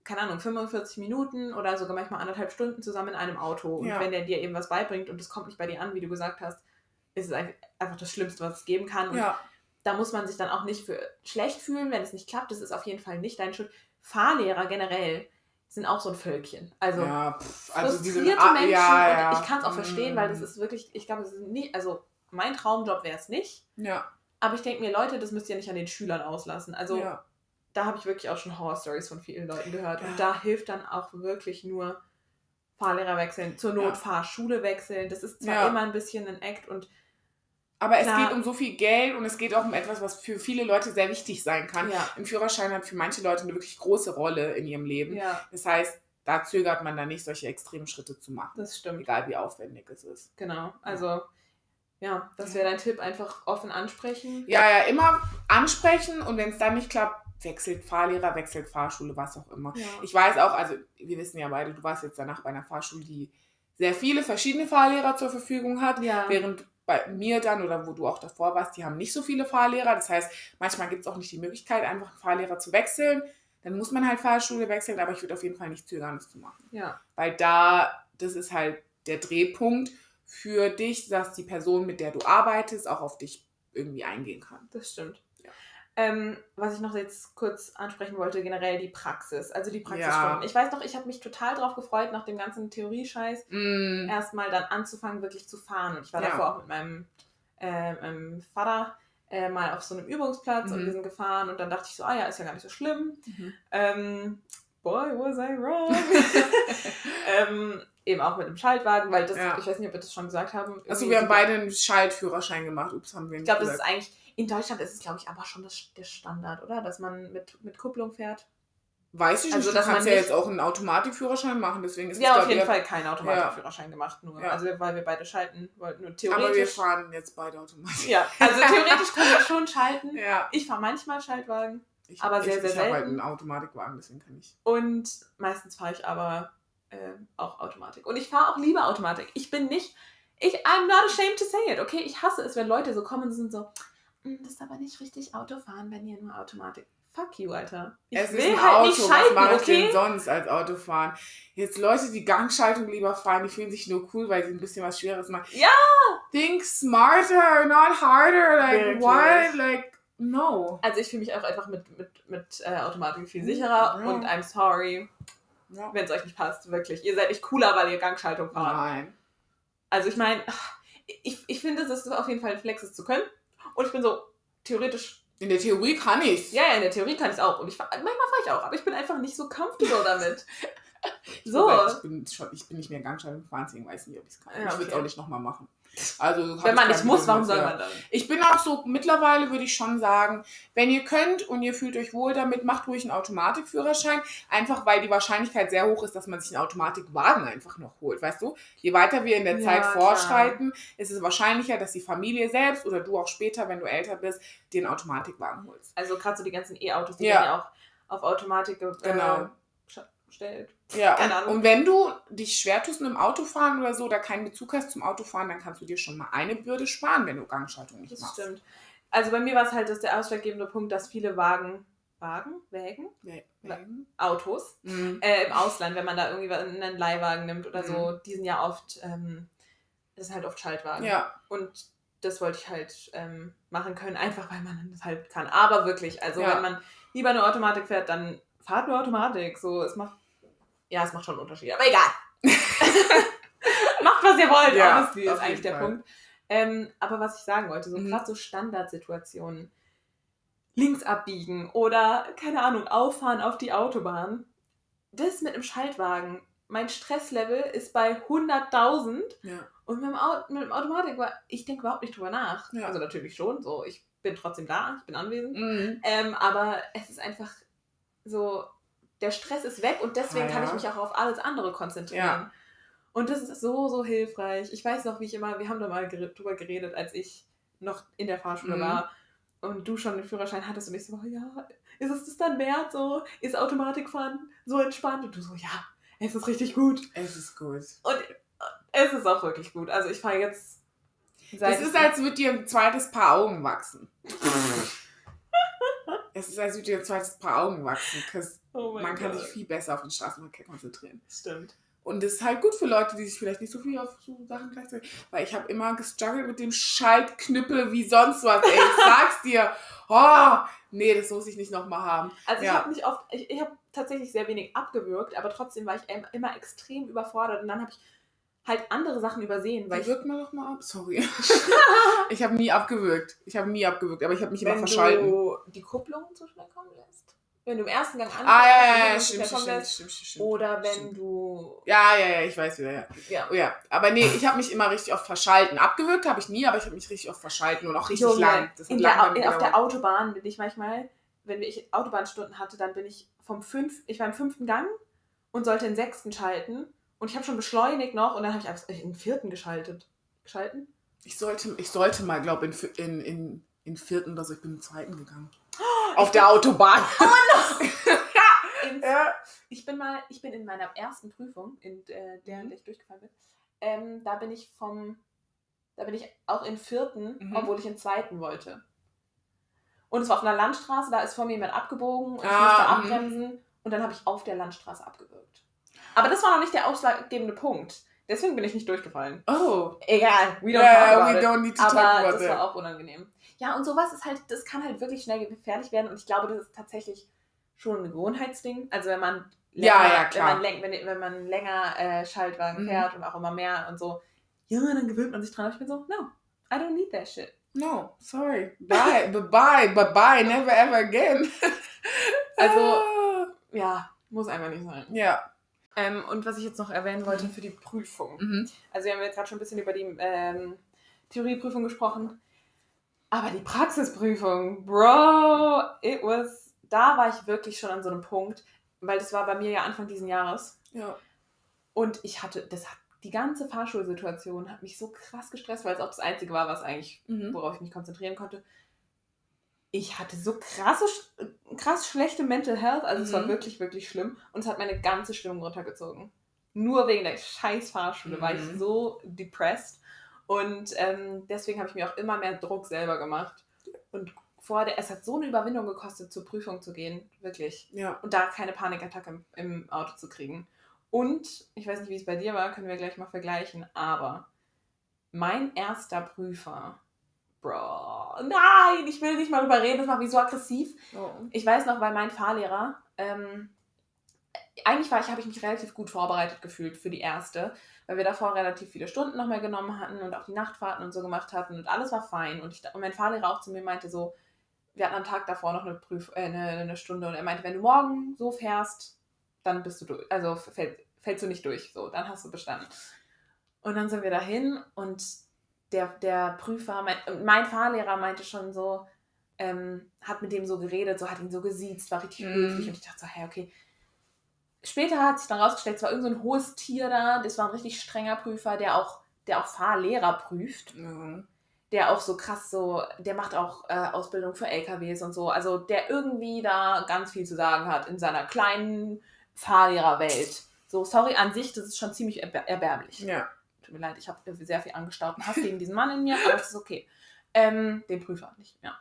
keine Ahnung, 45 Minuten oder sogar manchmal anderthalb Stunden zusammen in einem Auto. Und Ja. wenn der dir eben was beibringt und es kommt nicht bei dir an, wie du gesagt hast, ist es einfach das Schlimmste, was es geben kann. Und ja. da muss man sich dann auch nicht für schlecht fühlen, wenn es nicht klappt. Das ist auf jeden Fall nicht deine Schuld. Fahrlehrer generell sind auch so ein Völkchen. Also ja, pff, also diese frustrierte ah, Menschen. ja, ja. Und ich kann es auch verstehen, weil das Mm. ist wirklich, ich glaube, es ist nicht, also mein Traumjob wäre es nicht. Ja, Aber ich denke mir, Leute, das müsst ihr nicht an den Schülern auslassen. Also ja. da habe ich wirklich auch schon Horror-Stories von vielen Leuten gehört. Ja. Und da hilft dann auch wirklich nur Fahrlehrer wechseln, zur Not Ja. Fahrschule wechseln. Das ist zwar immer ein bisschen ein Act und Aber es Klar. geht um so viel Geld und es geht auch um etwas, was für viele Leute sehr wichtig sein kann. ja, Ein Führerschein hat für manche Leute eine wirklich große Rolle in ihrem Leben. ja, Das heißt, da zögert man dann nicht, solche extremen Schritte zu machen. das stimmt. Egal wie aufwendig es ist. Genau. Also, ja, das wäre dein Tipp, einfach offen ansprechen. Ja, ja, immer ansprechen und wenn es dann nicht klappt, wechselt Fahrlehrer, wechselt Fahrschule, was auch immer. Ja. Ich weiß auch, also wir wissen ja beide, du warst jetzt danach bei einer Fahrschule, die sehr viele verschiedene Fahrlehrer zur Verfügung hat. ja. Während bei mir dann oder wo du auch davor warst, die haben nicht so viele Fahrlehrer. Das heißt, manchmal gibt es auch nicht die Möglichkeit, einfach einen Fahrlehrer zu wechseln. Dann muss man halt Fahrschule wechseln, aber ich würde auf jeden Fall nicht zögern, das zu machen. ja. Weil da, das ist halt der Drehpunkt für dich, dass die Person, mit der du arbeitest, auch auf dich irgendwie eingehen kann. Das stimmt. Ja. Ähm, was ich noch jetzt kurz ansprechen wollte, generell die Praxis, also die Praxisstunden. Ja. Ich weiß noch, ich habe mich total drauf gefreut, nach dem ganzen Theoriescheiß Mm, erstmal dann anzufangen, wirklich zu fahren. Und ich war Ja. davor auch mit meinem, äh, meinem Vater äh, mal auf so einem Übungsplatz und Mhm. wir sind gefahren und dann dachte ich so, ah ja, ist ja gar nicht so schlimm. Mhm. Ähm, boy, was I wrong. <laughs> <laughs> ähm, eben auch mit dem Schaltwagen, weil das, Ja. ich weiß nicht, ob wir das schon gesagt haben. Irgendwie wir haben beide einen Schaltführerschein gemacht. Ups, haben wir Ich nicht glaube, das ist eigentlich, in Deutschland ist es, glaube ich, aber schon das, der Standard, oder? Dass man mit, mit Kupplung fährt. Weiß ich also, nicht, du kannst ja jetzt auch einen Automatikführerschein machen, deswegen ist haben auf jeden ich, Fall keinen Automatikführerschein gemacht, nur. Ja. Also, weil wir beide schalten wollten. Und Aber wir theoretisch. fahren jetzt beide Automatik. ja, also <laughs> theoretisch können wir schon schalten. Ja. Ich fahre manchmal Schaltwagen Ich, Aber sehr, ich, sehr ich habe halt selten. einen Automatikwagen, deswegen kann ich. und meistens fahre ich aber äh, auch Automatik. Und ich fahre auch lieber Automatik. Ich bin nicht. Ich, I'm not ashamed to say it, okay? Ich hasse es, wenn Leute so kommen und sind so, "Mm, das ist aber nicht richtig Autofahren, wenn ihr nur Automatik. Fuck you, Alter. Ich es will ist ein halt Auto, nicht was schalten, mache ich okay? denn sonst als Autofahren? Jetzt Leute, die Gangschaltung lieber fahren, die fühlen sich nur cool, weil sie ein bisschen was Schweres machen. Ja! Think smarter, not harder. Like, Wirklich. what? Like, no. Also ich fühle mich auch einfach mit, mit, mit äh, Automatik viel sicherer Ja. und I'm sorry, Ja. wenn es euch nicht passt, wirklich. Ihr seid nicht cooler, weil ihr Gangschaltung fahrt. Nein. Also ich meine, ich, ich finde, es ist auf jeden Fall ein Flex, es zu können. Und ich bin so, theoretisch, In der Theorie kann ich's. ja, ja, in der Theorie kann ich es auch. Und ich manchmal fahre ich auch, aber ich bin einfach nicht so comfortable damit. <laughs> Ich So. Ich bin, schon, ich bin nicht mehr Gangschaltung gefahren, deswegen weiß ich nicht, ob ich es kann. Ja, ich würde es okay. auch nicht nochmal machen. Also, Wenn man nicht muss, warum soll man dann? Ich bin auch so, mittlerweile würde ich schon sagen, wenn ihr könnt und ihr fühlt euch wohl damit, macht ruhig einen Automatikführerschein. Einfach weil die Wahrscheinlichkeit sehr hoch ist, dass man sich einen Automatikwagen einfach noch holt. Weißt du? Je weiter wir in der Ja, Zeit klar. fortschreiten, ist es wahrscheinlicher, dass die Familie selbst oder du auch später, wenn du älter bist, dir einen Automatikwagen holst. Also gerade so die ganzen E-Autos, die Ja. ja auch auf Automatik Genau. äh, sch- gestellt. Ja, Keine und, Ahnung. und wenn du dich schwer tust mit dem Autofahren oder so, oder keinen Bezug hast zum Autofahren, dann kannst du dir schon mal eine Bürde sparen, wenn du Gangschaltung nicht Das machst. stimmt. Also bei mir war es halt das der ausschlaggebende Punkt, dass viele Wagen, Wagen, Wägen. Ja. Autos Mhm. äh, im Ausland, wenn man da irgendwie einen Leihwagen nimmt oder so, die sind ja oft, ähm, das sind halt oft Schaltwagen. Ja, Und das wollte ich halt ähm, machen können, einfach weil man das halt kann. Aber wirklich, also Ja. wenn man lieber eine Automatik fährt, dann fahrt nur Automatik. So, es macht, ja, es macht schon einen Unterschied, aber egal. <laughs> Macht, was ihr wollt, Ja, honestly, auf ist eigentlich der Fall. Punkt. Ähm, aber was ich sagen wollte, so Mhm. gerade so Standardsituationen, links abbiegen oder, keine Ahnung, auffahren auf die Autobahn, das mit einem Schaltwagen, mein Stresslevel ist bei 100.000 ja. und mit dem, mit dem Automatik ich denke überhaupt nicht drüber nach. Ja. Also natürlich schon, so, ich bin trotzdem da, ich bin anwesend. Mhm. Ähm, aber es ist einfach so, der Stress ist weg und deswegen Ah, kann ja. ich mich auch auf alles andere konzentrieren. Ja. Und das ist so, so hilfreich. Ich weiß noch, wie ich immer, wir haben da mal drüber geredet, als ich noch in der Fahrschule Mhm. war und du schon den Führerschein hattest und ich so, oh ja, ist es das dann wert so? Ist Automatikfahren so entspannt? Und du so, ja, es ist richtig gut. Es ist gut. Und es ist auch wirklich gut. Also ich fahre jetzt Es ist, als würde dir ein zweites Paar Augen wachsen. <laughs> es ist, als würde dir ein zweites Paar Augen wachsen. 'cause oh Man kann Gott. sich viel besser auf den Straßenverkehr konzentrieren. Stimmt. Und das ist halt gut für Leute, die sich vielleicht nicht so viel auf so Sachen gleichzeitig. Weil ich habe immer gestruggelt mit dem Schaltknüppel wie sonst was. Ey, ich <laughs> sag's dir. Oh, nee, das muss ich nicht nochmal haben. Also ich Ja. habe mich oft, ich, ich habe tatsächlich sehr wenig abgewürgt, aber trotzdem war ich immer extrem überfordert und dann habe ich halt andere Sachen übersehen, weil ich wirkt mal doch mal ab. Sorry. <laughs> ich habe nie abgewürgt. Ich habe nie abgewürgt, aber ich habe mich immer wenn verschalten. du die Kupplung zu schnell kommen lässt, wenn du im ersten Gang anfängst, Ah, ja, ja, ja, stimmt, stimmt, stimmt, stimmt, stimmt. oder wenn Stimmt. du Ja, ja, ja, ich weiß wieder, ja. ja, Oh ja, aber nee, ich habe mich immer richtig oft verschalten. Abgewürgt habe ich nie, aber ich habe mich richtig oft verschalten und auch richtig Junge, lang. Das in lang der, auf der. Autobahn bin ich manchmal, wenn ich Autobahnstunden hatte, dann bin ich vom fünf, ich war im fünften Gang und sollte den sechsten schalten und ich habe schon beschleunigt noch und dann habe ich einfach in den vierten geschaltet. Geschalten? Ich sollte, ich sollte mal, glaube in, in, in, in vierten oder so, ich bin im zweiten gegangen. Auf der Autobahn. <laughs> Ins- Ja. Ich bin mal, ich bin in meiner ersten Prüfung, in äh, der, in der ich durchgefallen bin, ähm, da bin ich vom, da bin ich auch im vierten, Mhm. obwohl ich im zweiten wollte. Und es war auf einer Landstraße, da ist vor mir jemand abgebogen und ich Ah, musste mhm. abbremsen und dann habe ich auf der Landstraße abgewürgt. Aber das war noch nicht der ausschlaggebende Punkt. Deswegen bin ich nicht durchgefallen. Oh. Egal, we don't Yeah, talk we it. don't need to talk Aber about das that. war auch unangenehm. Ja, und sowas ist halt, das kann halt wirklich schnell gefährlich werden. Und ich glaube, das ist tatsächlich schon ein Gewohnheitsding. Also wenn man länger, Ja, ja, klar. Wenn, man, wenn, wenn man länger äh, Schaltwagen Mhm. fährt und auch immer mehr und so, ja, dann gewöhnt man sich dran. Aber ich bin so, no, I don't need that shit. No, sorry. Bye, <laughs> bye, bye, bye, bye, never ever again. <laughs> Also- Ah. Ja, muss einfach nicht sein. Ja. Ähm, und was ich jetzt noch erwähnen wollte für die Prüfung. Mhm. Also wir haben jetzt gerade schon ein bisschen über die ähm, Theorieprüfung gesprochen. Aber die Praxisprüfung, Bro, it was, da war ich wirklich schon an so einem Punkt, weil das war bei mir ja Anfang diesen Jahres. Ja. Und ich hatte, das hat, die ganze Fahrschulsituation hat mich so krass gestresst, weil es auch das Einzige war, was eigentlich, Mhm. worauf ich mich konzentrieren konnte. Ich hatte so krasse, krass schlechte Mental Health, also es war Mhm. wirklich, wirklich schlimm. Und es hat meine ganze Stimmung runtergezogen. Nur wegen der scheiß Fahrschule war ich Mhm. so depressed. Und ähm, deswegen habe ich mir auch immer mehr Druck selber gemacht. Und vor der, es hat so eine Überwindung gekostet, zur Prüfung zu gehen, wirklich Ja. und da keine Panikattacke im, im Auto zu kriegen. Und, ich weiß nicht, wie es bei dir war, können wir gleich mal vergleichen, aber mein erster Prüfer, Bro, nein, ich will nicht mal drüber reden, das macht mich so aggressiv. Oh. Ich weiß noch, weil mein Fahrlehrer, ähm, eigentlich war ich, habe ich mich relativ gut vorbereitet gefühlt für die erste, weil wir davor relativ viele Stunden noch mehr genommen hatten und auch die Nachtfahrten und so gemacht hatten und alles war fein. Und, ich, und mein Fahrlehrer auch zu mir meinte so, wir hatten am Tag davor noch eine, Prüf äh, eine, eine Stunde und er meinte, wenn du morgen so fährst, dann bist du durch, also fällt, fällst du nicht durch. So, dann hast du bestanden. Und dann sind wir dahin und der, der Prüfer, mein, mein Fahrlehrer meinte schon so, ähm, hat mit dem so geredet, so hat ihn so gesiezt, war richtig Mhm. höflich und ich dachte so, hey, okay. Später hat sich dann rausgestellt, es war irgend so ein hohes Tier da, das war ein richtig strenger Prüfer, der auch, der auch Fahrlehrer prüft, Mhm. der auch so krass so, der macht auch äh, Ausbildung für LKWs und so, also der irgendwie da ganz viel zu sagen hat in seiner kleinen Fahrlehrerwelt. So, sorry, an sich, das ist schon ziemlich erb erbärmlich Ja. tut mir leid, ich habe sehr viel angestauten Hass gegen diesen Mann in mir, aber es ist okay. Ähm, den Prüfer nicht, ja.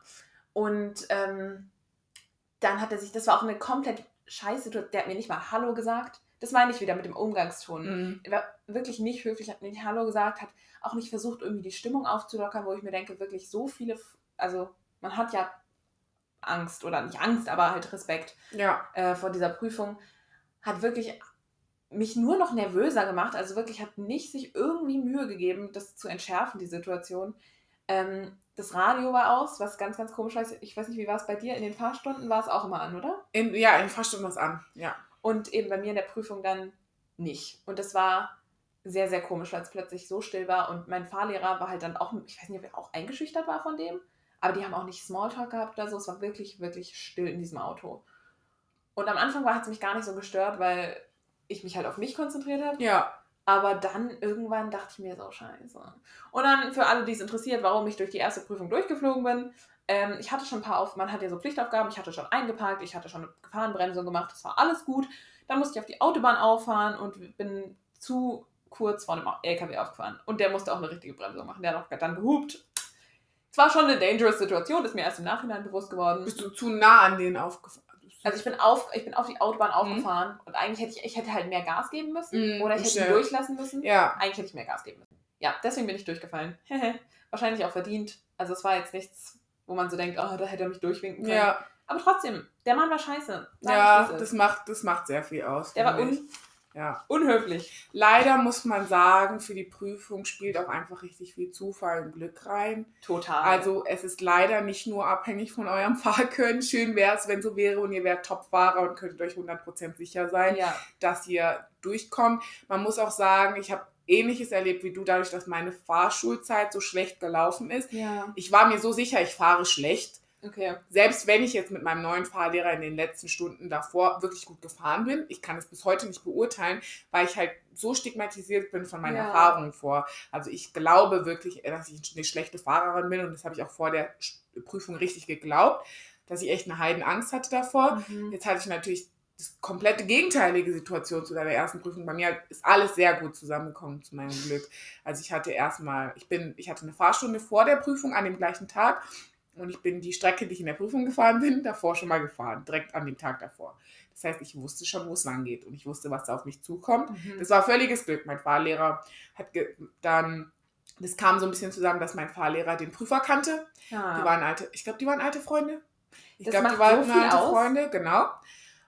Und ähm, dann hat er sich, das war auch eine komplett scheiße der hat mir nicht mal Hallo gesagt. Das meine ich wieder mit dem Umgangston. Mhm. Er war wirklich nicht höflich, hat mir nicht Hallo gesagt, hat auch nicht versucht, irgendwie die Stimmung aufzulockern, wo ich mir denke, wirklich so viele, also man hat ja Angst oder nicht Angst, aber halt Respekt Ja. äh, vor dieser Prüfung, hat wirklich mich nur noch nervöser gemacht. Also wirklich hat nicht sich irgendwie Mühe gegeben, das zu entschärfen, die Situation. Ähm, das Radio war aus, was ganz, ganz komisch war. Ich weiß nicht, wie war es bei dir? In den Fahrstunden war es auch immer an, oder? In, ja, in Fahrstunden was an. Ja. Und eben bei mir in der Prüfung dann nicht. Und das war sehr, sehr komisch, weil es plötzlich so still war. Und mein Fahrlehrer war halt dann auch, ich weiß nicht, ob er auch eingeschüchtert war von dem, aber die haben auch nicht Smalltalk gehabt oder so. Es war wirklich, wirklich still in diesem Auto. Und am Anfang war es mich gar nicht so gestört, weil ich mich halt auf mich konzentriert habe. Ja. Aber dann irgendwann dachte ich mir so, scheiße. Und dann für alle, die es interessiert, warum ich durch die erste Prüfung durchgeflogen bin. Ähm, ich hatte schon ein paar auf, man hat ja so Pflichtaufgaben, ich hatte schon eingeparkt, ich hatte schon eine Gefahrenbremsung gemacht, das war alles gut. Dann musste ich auf die Autobahn auffahren und bin zu kurz vor einem LKW aufgefahren. Und der musste auch eine richtige Bremsung machen. Der hat auch dann gehupt. Es war schon eine dangerous Situation, ist mir erst im Nachhinein bewusst geworden. Bist du zu nah an denen aufgefahren? Also ich bin auf, ich bin auf die Autobahn Mhm. aufgefahren und eigentlich hätte ich, ich hätte halt mehr Gas geben müssen Mhm, oder ich hätte ihn durchlassen müssen. Ja. Eigentlich hätte ich mehr Gas geben müssen. Ja, deswegen bin ich durchgefallen. <laughs> Wahrscheinlich auch verdient. Also es war jetzt nichts, wo man so denkt, oh, da hätte er mich durchwinken können. Ja. Aber trotzdem, der Mann war scheiße. Sag Ja, das macht, das macht sehr viel aus. Der war un ja. unhöflich. Leider muss man sagen, für die Prüfung spielt auch einfach richtig viel Zufall und Glück rein. Total. Also es ist leider nicht nur abhängig von eurem <laughs> Fahrkönnen. Schön wäre es, wenn so wäre und ihr wärt Top-Fahrer und könntet euch 100% sicher sein, ja. dass ihr durchkommt. Man muss auch sagen, ich habe ähnliches erlebt wie du, dadurch, dass meine Fahrschulzeit so schlecht gelaufen ist. Ja. Ich war mir so sicher, ich fahre schlecht. Okay. Selbst wenn ich jetzt mit meinem neuen Fahrlehrer in den letzten Stunden davor wirklich gut gefahren bin, ich kann es bis heute nicht beurteilen, weil ich halt so stigmatisiert bin von meinen Ja. Erfahrungen vor. Also ich glaube wirklich, dass ich eine schlechte Fahrerin bin und das habe ich auch vor der Prüfung richtig geglaubt, dass ich echt eine Heidenangst hatte davor. Mhm. Jetzt hatte ich natürlich das komplette gegenteilige Situation zu deiner ersten Prüfung. Bei mir ist alles sehr gut zusammengekommen zu meinem Glück. Also ich hatte erstmal, ich bin, ich hatte eine Fahrstunde vor der Prüfung an dem gleichen Tag und ich bin die Strecke, die ich in der Prüfung gefahren bin, davor schon mal gefahren, direkt an dem Tag davor. Das heißt, ich wusste schon, wo es lang geht und ich wusste, was da auf mich zukommt. Mhm. Das war völliges Glück. Mein Fahrlehrer hat dann, das kam so ein bisschen zusammen, dass mein Fahrlehrer den Prüfer kannte. Ja. Die waren alte, ich glaube, die waren alte Freunde. Ich glaube, die waren so alte aus. Freunde, genau.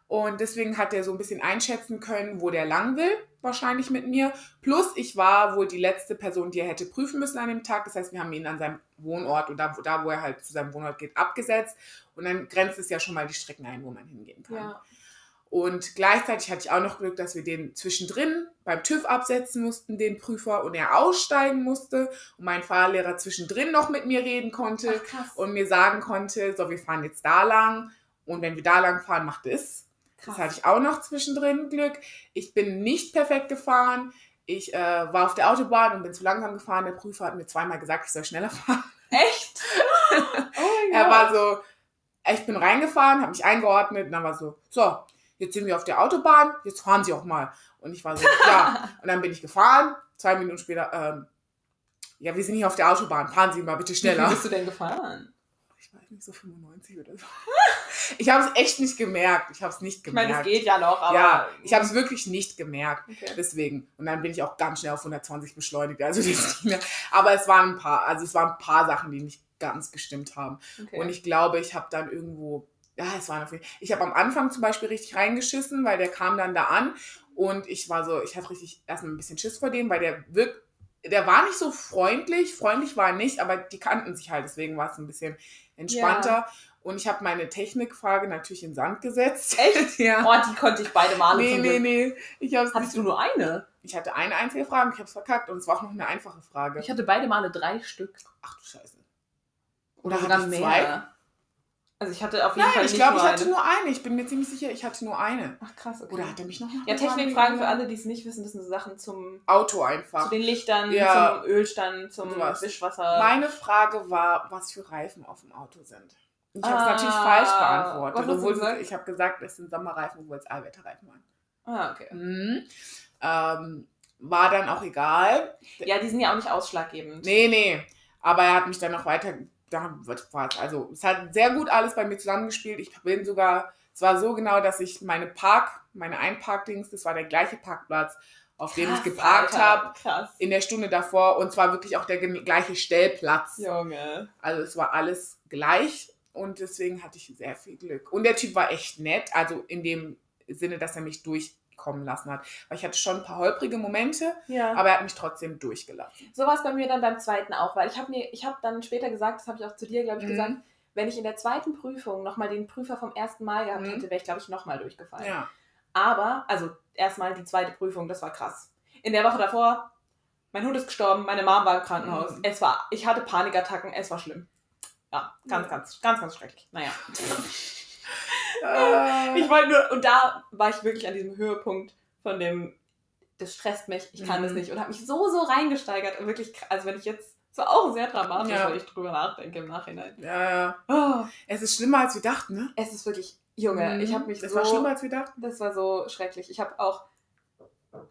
Und deswegen hat er so ein bisschen einschätzen können, wo der lang will, wahrscheinlich mit mir. Plus, ich war wohl die letzte Person, die er hätte prüfen müssen an dem Tag. Das heißt, wir haben ihn an seinem Wohnort oder wo, da, wo er halt zu seinem Wohnort geht, abgesetzt. Und dann grenzt es ja schon mal die Strecken ein, wo man hingehen kann. ja. Und gleichzeitig hatte ich auch noch Glück, dass wir den zwischendrin beim TÜV absetzen mussten, den Prüfer, und er aussteigen musste und mein Fahrlehrer zwischendrin noch mit mir reden konnte Ach, und mir sagen konnte, so, wir fahren jetzt da lang und wenn wir da lang fahren, macht es. Krass. Das hatte ich auch noch zwischendrin Glück. Ich bin nicht perfekt gefahren. Ich äh, war auf der Autobahn und bin zu langsam gefahren. Der Prüfer hat mir zweimal gesagt, ich soll schneller <laughs> fahren. Echt? <laughs> oh Er war so, ich bin reingefahren, habe mich eingeordnet und dann war so, so, jetzt sind wir auf der Autobahn, jetzt fahren Sie auch mal. Und ich war so, ja. <laughs> Und dann bin ich gefahren, zwei Minuten später, ähm, ja, wir sind hier auf der Autobahn, fahren Sie mal bitte Wie schneller. viel bist du denn gefahren? Ich weiß nicht, so 95 oder so. <laughs> Ich habe es echt nicht gemerkt. Ich habe es nicht Ich meine, gemerkt. es geht ja noch, aber. ja, ich habe es wirklich nicht gemerkt. Okay. Deswegen. Und dann bin ich auch ganz schnell auf 120 beschleunigt. Also. <laughs> Aber es waren ein paar, also es waren ein paar Sachen, die nicht ganz gestimmt haben. okay. Und ich glaube, ich habe dann irgendwo, ja, es waren auf jeden Ich habe am Anfang zum Beispiel richtig reingeschissen, weil der kam dann da an und ich war so, ich hatte richtig erstmal ein bisschen Schiss vor dem, weil der wirkt der war nicht so freundlich. Freundlich war er nicht, aber die kannten sich halt. Deswegen war es ein bisschen entspannter. Und ich habe meine Technikfrage natürlich in Sand gesetzt. Echt? <laughs> ja. Oh, die konnte ich beide Male nee, nee, nee. Ich, hab's Hattest du nur eine? ich hatte eine einzige Frage und ich habe es verkackt. Und es war auch noch eine einfache Frage. Ich hatte beide Male drei Stück. Ach du Scheiße. Oder Oder hatte ich mehr. Also ich hatte auf jeden Nein, Fall ich nicht glaube, ich hatte eine. nur eine. Ich bin mir ziemlich sicher, ich hatte nur eine. Ach krass, okay. Oder hat er mich noch nach ja, Technikfragen für alle, die es nicht wissen, das sind so Sachen zum Auto zu einfach. den Lichtern, Ja. zum Ölstand, zum Sowas. Wischwasser. Meine Frage war, was für Reifen auf dem Auto sind. Ich habe es Ah, natürlich falsch beantwortet. was obwohl? Ich habe gesagt, es sind Sommerreifen, obwohl es Allwetterreifen waren. ah, okay. Mhm. Ähm, war dann auch egal. Ja, die sind ja auch nicht ausschlaggebend. Nee, nee. Aber er hat mich dann noch weiter. Da wird was. Also, es hat sehr gut alles bei mir zusammengespielt. Ich bin sogar. Es war so genau, dass ich meine Park, meine Einparkdings, das war der gleiche Parkplatz, auf dem ich geparkt habe. Krass. In der Stunde davor. Und zwar wirklich auch der gleiche Stellplatz. Junge. Also es war alles gleich und deswegen hatte ich sehr viel Glück. Und der Typ war echt nett, also in dem Sinne, dass er mich durchkommen lassen hat. Weil ich hatte schon ein paar holprige Momente, Ja. aber er hat mich trotzdem durchgelassen. So war es bei mir dann beim zweiten auch, weil ich habe mir, ich habe dann später gesagt, das habe ich auch zu dir, glaube ich, Mhm. gesagt, wenn ich in der zweiten Prüfung nochmal den Prüfer vom ersten Mal gehabt Mhm. hätte, wäre ich, glaube ich, nochmal durchgefallen. Ja. Aber, also erstmal die zweite Prüfung, das war krass. In der Woche davor, mein Hund ist gestorben, meine Mom war im Krankenhaus. Mhm. Es war, ich hatte Panikattacken, es war schlimm. Ja, ganz, ganz, ganz, ganz schrecklich. Naja. <laughs> Äh, Ich wollte nur, und da war ich wirklich an diesem Höhepunkt von dem, das stresst mich, ich kann Mhm. das nicht. Und habe mich so, so reingesteigert. Und wirklich, also wenn ich jetzt, es war auch sehr dramatisch, Ja. weil ich drüber nachdenke im Nachhinein. ja, ja. Oh, Es ist schlimmer, als wir dachten, ne? es ist wirklich, Junge, ich habe mich Das so... war schlimmer, als wir dachten. Das war so schrecklich. Ich habe auch.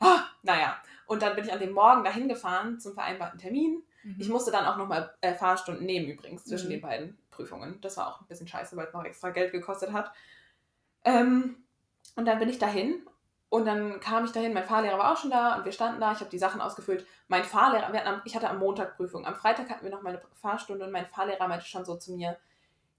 Ah, naja. Und dann bin ich an dem Morgen dahin gefahren zum vereinbarten Termin. Ich musste dann auch nochmal äh, Fahrstunden nehmen übrigens zwischen Mhm. den beiden Prüfungen. Das war auch ein bisschen scheiße, weil es noch extra Geld gekostet hat. Ähm, und dann bin ich dahin und dann kam ich dahin. Mein Fahrlehrer war auch schon da und wir standen da. Ich habe die Sachen ausgefüllt. Mein Fahrlehrer, am, ich hatte am Montag Prüfung. Am Freitag hatten wir noch meine Fahrstunde und mein Fahrlehrer meinte schon so zu mir,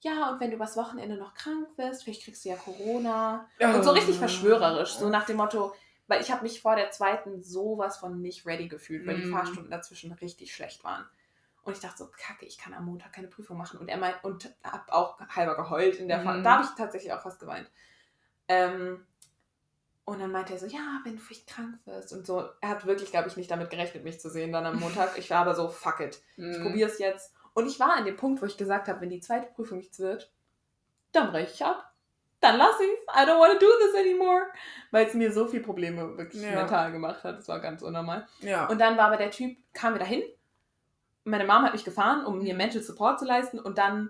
ja, und wenn du übers Wochenende noch krank wirst, vielleicht kriegst du ja Corona. Und so richtig verschwörerisch, so nach dem Motto, weil ich habe mich vor der zweiten sowas von nicht ready gefühlt, weil die Mhm. Fahrstunden dazwischen richtig schlecht waren. Und ich dachte so, kacke, ich kann am Montag keine Prüfung machen. Und er meint, und hab auch halber geheult in der Mhm. Fahrt. Da habe ich tatsächlich auch fast geweint. Ähm, und dann meinte er so, ja, wenn du vielleicht krank wirst und so. Er hat wirklich, glaube ich, nicht damit gerechnet, mich zu sehen dann am <laughs> Montag. Ich war aber so, fuck it ich Mhm. probiere es jetzt. Und ich war an dem Punkt, wo ich gesagt habe, wenn die zweite Prüfung nichts wird, dann breche ich ab. Dann lasse ich es. I don't want to do this anymore. Weil es mir so viel Probleme wirklich Ja. mental gemacht hat. Das war ganz unnormal. Ja. Und dann war aber der Typ, kam wieder hin. Meine Mom hat mich gefahren, um mir Mental Support zu leisten. Und dann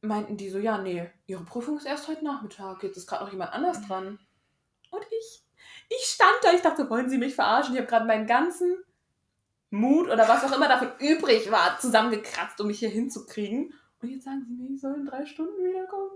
meinten die so, ja, nee, ihre Prüfung ist erst heute Nachmittag. Jetzt ist gerade noch jemand anders dran. Und ich, ich stand da, ich dachte, wollen Sie mich verarschen? Ich habe gerade meinen ganzen Mut oder was auch immer davon übrig war, zusammengekratzt, um mich hier hinzukriegen. Und jetzt sagen Sie mir, ich soll in drei Stunden wiederkommen.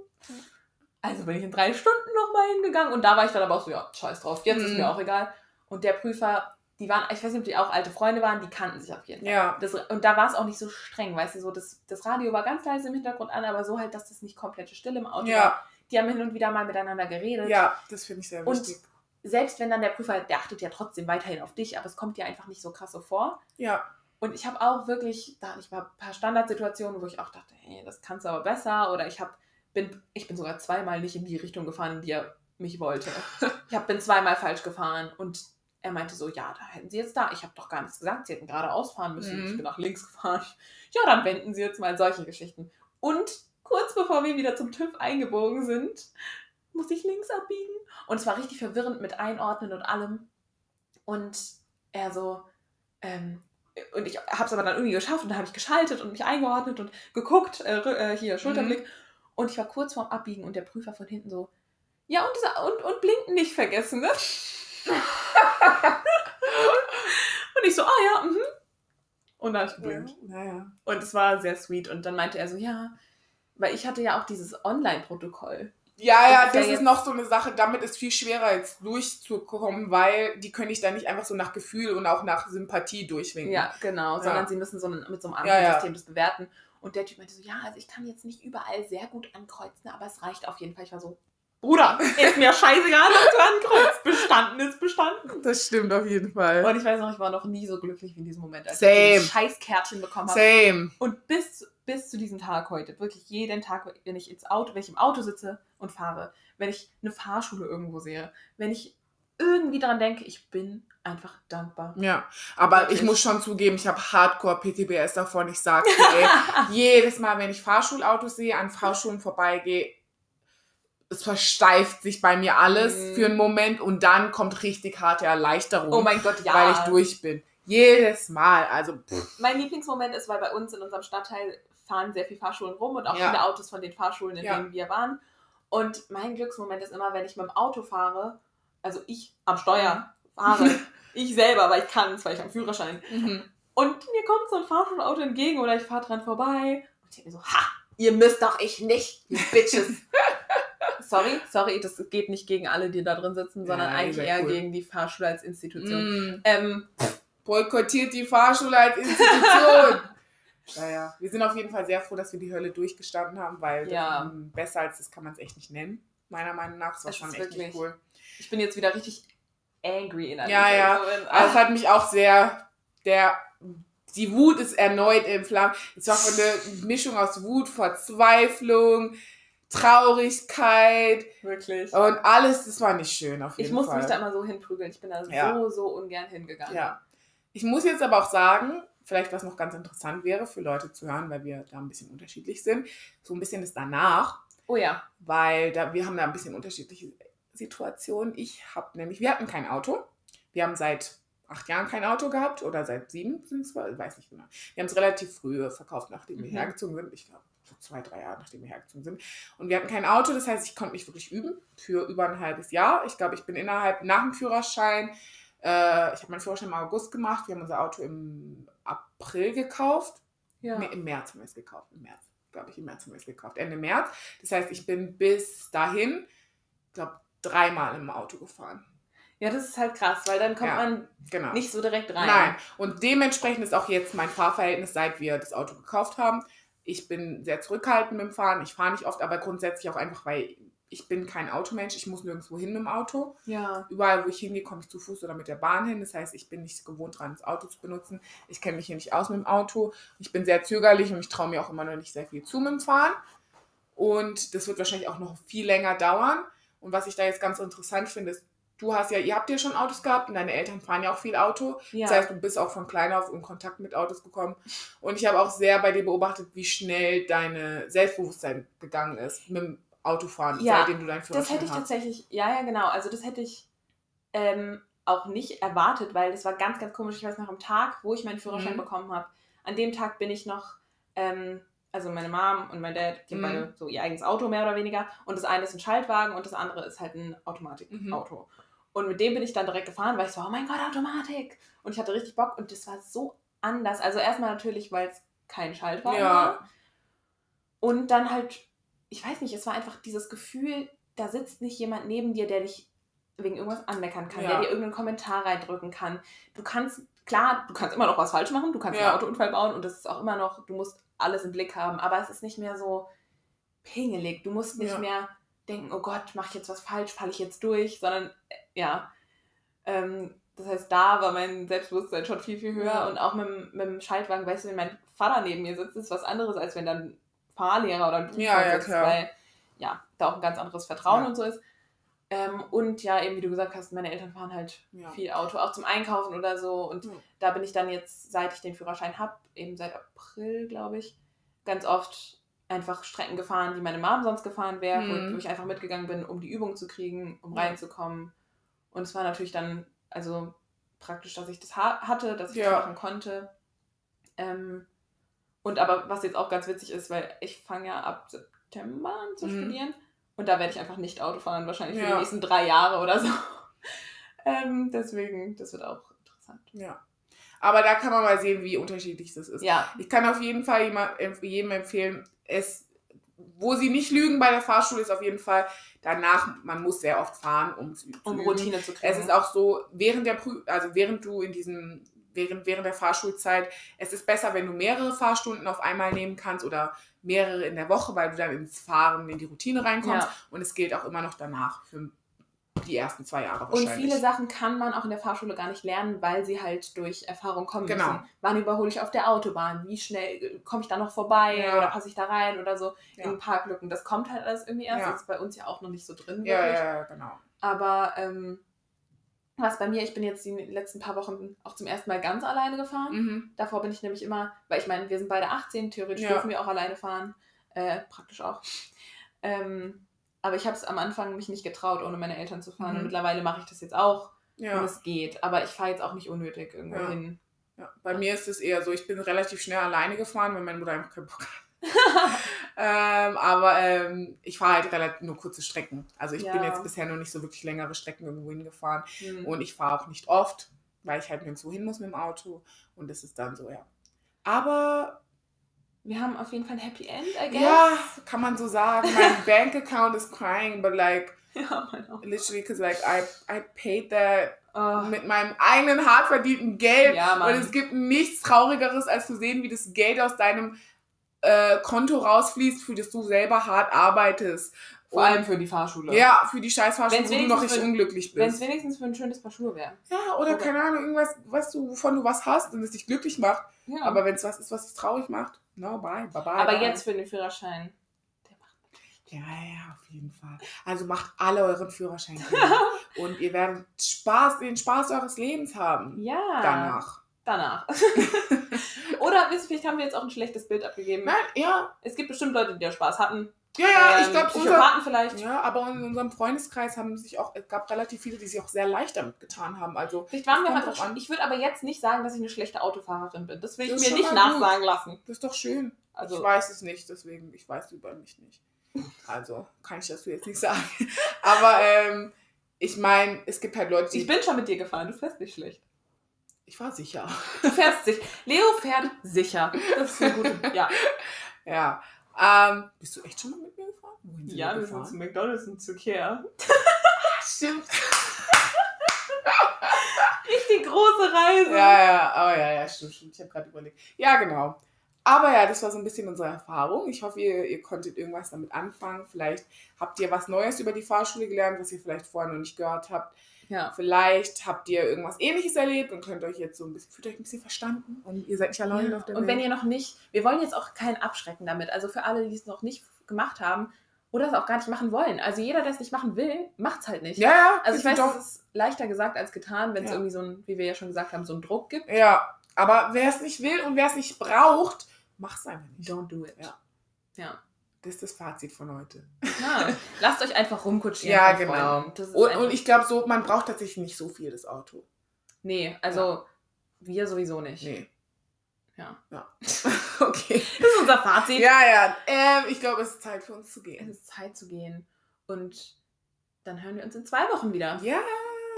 Also bin ich in drei Stunden nochmal hingegangen und da war ich dann aber auch so, ja, scheiß drauf, jetzt ist Mhm. mir auch egal. Und der Prüfer, die waren, ich weiß nicht, ob die auch alte Freunde waren, die kannten sich auf jeden Fall. Ja. Das, und da war es auch nicht so streng, weißt du, so das, das Radio war ganz leise im Hintergrund an, aber so halt, dass das nicht komplette Stille im Auto war. Ja. Die haben hin und wieder mal miteinander geredet. Ja, das finde ich sehr Und wichtig. Selbst wenn dann der Prüfer, der achtet ja trotzdem weiterhin auf dich, aber es kommt dir einfach nicht so krass so vor. Ja. Und ich habe auch wirklich, da hatte ich mal ein paar Standardsituationen, wo ich auch dachte, hey, das kannst du aber besser. Oder ich hab, bin, ich bin sogar zweimal nicht in die Richtung gefahren, in die er mich wollte. <laughs> Ich hab, bin zweimal falsch gefahren und er meinte so, ja, da hätten Sie jetzt da. Ich habe doch gar nichts gesagt, Sie hätten geradeaus fahren müssen. Mhm. Ich bin nach links gefahren. Ja, dann wenden Sie jetzt mal solche Geschichten. Und kurz bevor wir wieder zum TÜV eingebogen sind, musste ich links abbiegen. Und es war richtig verwirrend mit Einordnen und allem. Und er so, ähm, und ich habe es aber dann irgendwie geschafft und dann habe ich geschaltet und mich eingeordnet und geguckt, äh, äh, hier, Schulterblick. Und ich war kurz vorm Abbiegen und der Prüfer von hinten so, ja, und, dieser, und, und blinken nicht vergessen, ne? <laughs> und ich so, ah ja, mhm. Und dann ich geblinkt. Naja. Und es war sehr sweet. Und dann meinte er so, ja, weil ich hatte ja auch dieses Online-Protokoll. Ja, ja, Das ist ja das ist jetzt- noch so eine Sache, damit ist viel schwerer jetzt durchzukommen, weil die können ich da nicht einfach so nach Gefühl und auch nach Sympathie durchwinken. Ja, genau. Sondern Ja. sie müssen so einen, mit so einem Ja, ja. Ampelsystem das bewerten. Und der Typ meinte so, ja, also ich kann jetzt nicht überall sehr gut ankreuzen, aber es reicht auf jeden Fall. Ich war so, Bruder, ist mir scheißegal, was du ankreuzt. Bestanden ist bestanden. Das stimmt auf jeden Fall. Und ich weiß noch, ich war noch nie so glücklich wie in diesem Moment, als Same. ich dieses scheiß Kärtchen bekommen habe. Same. Und bis, bis zu diesem Tag heute, wirklich jeden Tag, wenn ich ins Auto, wenn ich im Auto sitze und fahre, wenn ich eine Fahrschule irgendwo sehe, wenn ich irgendwie daran denke, ich bin einfach dankbar. Ja, aber Wirklich. ich muss schon zugeben, ich habe Hardcore PTBS davon. Ich sage <laughs> jedes Mal, wenn ich Fahrschulautos sehe, an Fahrschulen vorbeigehe, es versteift sich bei mir alles Mhm. für einen Moment und dann kommt richtig harte Erleichterung, Oh mein Gott, ja. weil ich durch bin. Jedes Mal. Also, pff, Mein Lieblingsmoment ist, weil bei uns in unserem Stadtteil fahren sehr viele Fahrschulen rum und auch Ja. viele Autos von den Fahrschulen, in Ja. denen wir waren. Und mein Glücksmoment ist immer, wenn ich mit dem Auto fahre, also ich am Steuer fahre, <laughs> ich selber, weil ich kann es, weil ich am Führerschein. Und mir kommt so ein Fahrschulauto entgegen oder ich fahre dran vorbei und ich denke mir so, ha, ihr müsst doch ich nicht, ihr Bitches. <laughs> sorry, sorry, das geht nicht gegen alle, die da drin sitzen, sondern Ja, eigentlich eher cool. gegen die Fahrschule als Institution. Mm, Ähm, boykottiert die Fahrschule als Institution. <laughs> naja, wir sind auf jeden Fall sehr froh, dass wir die Hölle durchgestanden haben, weil Ja. mm, besser als das kann man es echt nicht nennen. Meiner Meinung nach. Das war Es schon echt nicht wirklich- cool. ich bin jetzt wieder richtig angry innerlich. Ja, ja. Also, Also es hat mich auch sehr, der, die Wut ist erneut in Flammen. Es war eine Mischung aus Wut, Verzweiflung, Traurigkeit wirklich. und alles, das war nicht schön auf jeden Ich musste Fall. mich da immer so hinprügeln. Ich bin da Ja. so, so ungern hingegangen. ja. Ich muss jetzt aber auch sagen, vielleicht was noch ganz interessant wäre für Leute zu hören, weil wir da ein bisschen unterschiedlich sind, so ein bisschen das danach, Oh ja. weil da, wir haben da ein bisschen unterschiedliche Situationen. Ich habe nämlich, wir hatten kein Auto. Wir haben seit acht Jahren kein Auto gehabt oder seit sieben sind es, ich weiß nicht genau. Wir haben es relativ früh verkauft, nachdem wir Mhm. hergezogen sind. Ich glaube, zwei, drei Jahre, nachdem wir hergezogen sind. Und wir hatten kein Auto, das heißt, ich konnte mich wirklich üben für über ein halbes Jahr. Ich glaube, ich bin innerhalb, nach dem Führerschein, äh, ich habe meinen Führerschein im August gemacht. Wir haben unser Auto im April gekauft. Ja. Nee, im März haben wir es gekauft. Im März, glaube ich, im März haben wir es gekauft. Ende März. Das heißt, ich bin bis dahin, glaube dreimal im Auto gefahren. ja, das ist halt krass, weil dann kommt Ja. man Genau. nicht so direkt rein. Nein. Und dementsprechend ist auch jetzt mein Fahrverhältnis, seit wir das Auto gekauft haben. Ich bin sehr zurückhaltend mit dem Fahren. Ich fahre nicht oft, aber grundsätzlich auch einfach, weil ich bin kein Automensch. Ich muss nirgendwo hin mit dem Auto. Ja. Überall, wo ich hingehe, komme ich zu Fuß oder mit der Bahn hin. Das heißt, ich bin nicht gewohnt dran, das Auto zu benutzen. Ich kenne mich hier nicht aus mit dem Auto. Ich bin sehr zögerlich und ich traue mir auch immer noch nicht sehr viel zu mit dem Fahren. Und das wird wahrscheinlich auch noch viel länger dauern. Und was ich da jetzt ganz interessant finde, ist, du hast ja, ihr habt ja schon Autos gehabt und deine Eltern fahren ja auch viel Auto. ja. Das heißt, du bist auch von klein auf in Kontakt mit Autos gekommen. Und ich habe auch sehr bei dir beobachtet, wie schnell deine Selbstbewusstsein gegangen ist mit dem Autofahren, Ja, seitdem du deinen das Führerschein hätte ich hast. tatsächlich, ja, ja, genau. Also das hätte ich ähm, auch nicht erwartet, weil das war ganz, ganz komisch. Ich weiß noch am Tag, wo ich meinen Führerschein Mhm. bekommen habe, an dem Tag bin ich noch, ähm, also meine Mom und mein Dad, die haben Mhm. beide so ihr eigenes Auto mehr oder weniger. Und das eine ist ein Schaltwagen und das andere ist halt ein Automatikauto. Und mit dem bin ich dann direkt gefahren, weil ich so, oh mein Gott, Automatik. Und ich hatte richtig Bock und das war so anders. Also erstmal natürlich, weil es kein Schaltwagen Ja. war. Und dann halt, ich weiß nicht, es war einfach dieses Gefühl, da sitzt nicht jemand neben dir, der dich wegen irgendwas anmeckern kann, Ja. der dir irgendeinen Kommentar reindrücken kann. Du kannst, klar, du kannst immer noch was falsch machen, du kannst Ja. einen Autounfall bauen und das ist auch immer noch, du musst alles im Blick haben, aber es ist nicht mehr so pingelig. Du musst nicht mehr denken, oh Gott, mach ich jetzt was falsch, falle ich jetzt durch, sondern äh, ja. Ähm, das heißt, da war mein Selbstbewusstsein schon viel, viel höher Ja. und auch mit, dem- mit dem Schaltwagen, weißt du, wenn mein Vater neben mir sitzt, ist was anderes, als wenn dann ein Fahrlehrer oder ein Prüfer Ja, ja, sitzt, klar. weil ja, da auch ein ganz anderes Vertrauen Ja. und so ist. Ähm, und ja, eben wie du gesagt hast, meine Eltern fahren halt Ja. viel Auto, auch zum Einkaufen oder so. Und Ja. da bin ich dann jetzt, seit ich den Führerschein habe, eben seit April, glaube ich, ganz oft einfach Strecken gefahren, die meine Mom sonst gefahren wäre, Mhm. wo, ich einfach mitgegangen bin, um die Übung zu kriegen, um Ja. reinzukommen. Und es war natürlich dann, also praktisch, dass ich das ha hatte, dass ich Ja. das machen konnte. Ähm, und aber was jetzt auch ganz witzig ist, weil ich fange ja ab September an zu Mhm. studieren und da werde ich einfach nicht Auto fahren, wahrscheinlich für Ja. die nächsten drei Jahre oder so. <laughs> ähm, deswegen, das wird auch interessant. Ja. Aber da kann man mal sehen, wie unterschiedlich das ist. Ja, Ich kann auf jeden Fall jedem empfehlen, es, wo sie nicht lügen bei der Fahrschule, ist auf jeden Fall danach, man muss sehr oft fahren, um zu, zu um üben. Routine zu kriegen. Es ist auch so, während der Prü also während du in diesem während, während der Fahrschulzeit. Es ist besser, wenn du mehrere Fahrstunden auf einmal nehmen kannst oder mehrere in der Woche, weil du dann ins Fahren, in die Routine reinkommst. Ja. Und es gilt auch immer noch danach für die ersten zwei Jahre Und wahrscheinlich. viele Sachen kann man auch in der Fahrschule gar nicht lernen, weil sie halt durch Erfahrung kommen Genau. müssen. Wann überhole ich auf der Autobahn? Wie schnell äh, komme ich da noch vorbei? Ja. Oder passe ich da rein oder so Ja. in Parklücken? Das kommt halt alles irgendwie erst. Ja. Das ist bei uns ja auch noch nicht so drin. ja, wirklich. ja, genau. Aber ähm, was bei mir, ich bin jetzt die letzten paar Wochen auch zum ersten Mal ganz alleine gefahren. Mhm. Davor bin ich nämlich immer, weil ich meine, wir sind beide 18, theoretisch dürfen wir auch alleine fahren. Äh, praktisch auch. Ähm, aber ich habe es am Anfang mich nicht getraut, ohne meine Eltern zu fahren. Mhm. Und mittlerweile mache ich das jetzt auch. Und Ja. es geht. Aber ich fahre jetzt auch nicht unnötig irgendwo Ja. hin. ja. Bei mir ist es eher so, ich bin relativ schnell alleine gefahren, weil meine Mutter einfach keinen Bock hat. <laughs> ähm, aber ähm, ich fahre halt relativ nur kurze Strecken. Also ich bin Ja. jetzt bisher noch nicht so wirklich längere Strecken irgendwo hingefahren. Hm. Und ich fahre auch nicht oft, weil ich halt nirgendwo hin muss mit dem Auto. Und das ist dann so, ja. Aber wir haben auf jeden Fall ein Happy End, I guess. ja, kann man so sagen. Mein <laughs> Bank account is crying, but like Ja, literally, because like I, I paid that Oh, mit meinem eigenen hart verdienten Geld. Ja, Mann. Und es gibt nichts Traurigeres, als zu sehen, wie das Geld aus deinem äh, Konto rausfließt, für das du selber hart arbeitest. vor Und- allem für die Fahrschule. Ja, für die Scheißfahrschule, Wenn's wo du noch nicht unglücklich Wenn es bist. wenigstens für ein schönes Paar Schuhe wäre. Ja, oder Oder- keine Ahnung, irgendwas, was du, wovon du was hast und es dich glücklich macht. Ja. Aber wenn es was ist, was dich traurig macht, no, bye, bye, bye. Aber bye. jetzt für den Führerschein. Der macht Ja, ja, auf jeden Fall. Also macht alle euren Führerschein. Kinder. <laughs> und ihr werdet Spaß, den Spaß eures Lebens haben. Ja. Danach. Danach. <laughs> Oder wisst ihr, vielleicht haben wir jetzt auch ein schlechtes Bild abgegeben. Nein, ja, Es gibt bestimmt Leute, die da Spaß hatten. Ja, ja, ich Ähm, glaube, unser, Psychopathen vielleicht. Ja, aber in unserem Freundeskreis haben sich auch, es gab relativ viele, die sich auch sehr leicht damit getan haben. Also, Vielleicht waren wir Kommt einfach. an. Ich würde aber jetzt nicht sagen, dass ich eine schlechte Autofahrerin bin. Das will ich Das ist mir schon nicht mal gut. nachsagen lassen. das ist doch schön. Also, ich weiß es nicht, deswegen, ich weiß über mich nicht. Also, kann ich dazu jetzt nicht sagen. <laughs> Aber ähm, ich meine, es gibt halt Leute, die. ich bin schon mit dir gefahren. Du fährst nicht schlecht. ich war sicher. Du fährst sicher. Leo fährt sicher. Das ist eine gute. <laughs> Ja. Ja. Ähm, bist du echt schon mal mit mir gefahren? Wohin sind Ja, wir wir sind zu McDonalds und zu Care. <laughs> Stimmt. Richtig große Reise. Ja, ja, aber ja, ja, stimmt, stimmt. Ich habe gerade überlegt. Ja, genau. Aber ja, das war so ein bisschen unsere Erfahrung. Ich hoffe, ihr, ihr konntet irgendwas damit anfangen. Vielleicht habt ihr was Neues über die Fahrschule gelernt, was ihr vielleicht vorher noch nicht gehört habt. Ja. Vielleicht habt ihr irgendwas ähnliches erlebt und könnt euch jetzt so ein bisschen, fühlt euch ein bisschen verstanden und ihr seid nicht alleine auf der Und Welt. wenn ihr noch nicht, wir wollen jetzt auch keinen abschrecken damit. Also für alle, die es noch nicht gemacht haben oder es auch gar nicht machen wollen. Also jeder, der es nicht machen will, macht es halt nicht. ja, ja, Also ich weiß, doch. es ist leichter gesagt als getan, wenn es Ja. irgendwie so ein, wie wir ja schon gesagt haben, so einen Druck gibt. Ja, aber wer es nicht will und wer es nicht braucht, macht's einfach nicht. Don't do it. Ja. Ja. Das ist das Fazit von heute. ja. Lasst euch einfach rumkutschieren. Ja, genau. Freunden. Das ist Und, und ich glaube so, man braucht tatsächlich nicht so viel das Auto. nee, also wir sowieso nicht. Nee. Ja. Ja. <laughs> okay. Das ist unser Fazit. Ja, ja. Ähm, ich glaube, es ist Zeit für uns zu Es gehen. ist Zeit zu gehen. Und dann hören wir uns in zwei Wochen wieder. Ja,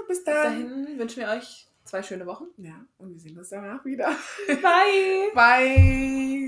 bis Bis dann. dahin wünschen wir euch zwei schöne Wochen. Ja, und wir sehen uns danach wieder. Bye! <laughs> Bye.